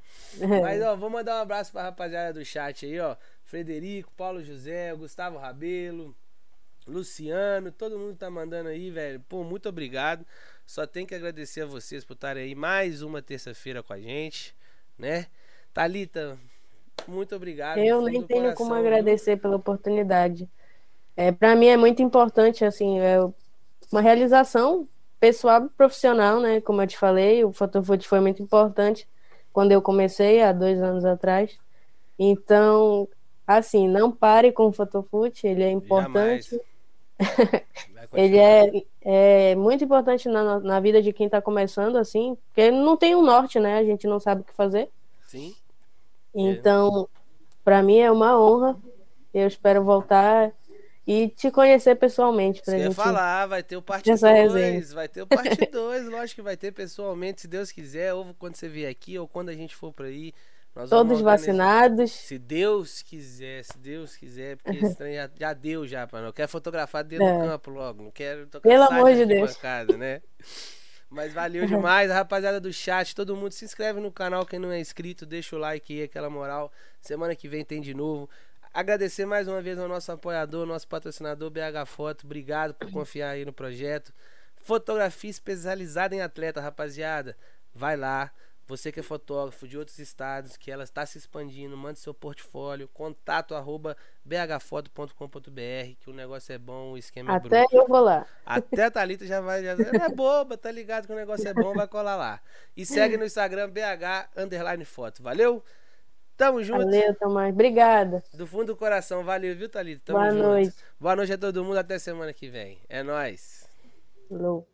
Mas, ó, vou mandar um abraço pra rapaziada do chat aí, ó. Frederico, Paulo José, Gustavo Rabelo, Luciano, todo mundo tá mandando aí, velho. Pô, muito obrigado. Só tem que agradecer a vocês por estarem aí mais uma terça-feira com a gente, né? Talita, muito obrigado. Eu nem tenho coração, como agradecer pela oportunidade. É, para mim é muito importante, assim, é uma realização pessoal e profissional, né? Como eu te falei, o Fotofoot foi muito importante quando eu comecei há dois anos atrás. Então, assim, não pare com o Fotofoot, ele é importante. ele é, é muito importante na, na vida de quem está começando, assim, porque não tem um norte, né? A gente não sabe o que fazer. Sim. Então, é. para mim é uma honra. Eu espero voltar e te conhecer pessoalmente. Pra Você gente... falar, vai ter o parte 2, vai ter o parte 2, lógico que vai ter pessoalmente, se Deus quiser, ou quando você vier aqui, ou quando a gente for para aí. Todos vacinados. Se Deus quiser, se Deus quiser, porque esse trem já, já deu já para não Quer fotografar dentro é. do campo logo, não quero tocar Pelo amor de Deus. Bancada, né? Mas valeu demais, a rapaziada do chat, todo mundo se inscreve no canal, quem não é inscrito, deixa o like aí, aquela moral. Semana que vem tem de novo. Agradecer mais uma vez ao nosso apoiador, nosso patrocinador BH Foto. Obrigado por confiar aí no projeto. Fotografia especializada em atleta, rapaziada. Vai lá. Você que é fotógrafo de outros estados, que ela está se expandindo, mande seu portfólio, contato arroba bhfoto.com.br, que o negócio é bom, o esquema é Até eu vou lá. Até a Thalita já vai, já é boba, tá ligado que o negócio é bom, vai colar lá. E segue no Instagram bh underline foto. Valeu? Tamo junto. Valeu, Tomás. Obrigada. Do fundo do coração. Valeu, viu, Thalita? Tamo Boa junto. noite. Boa noite a todo mundo. Até semana que vem. É nóis. Falou.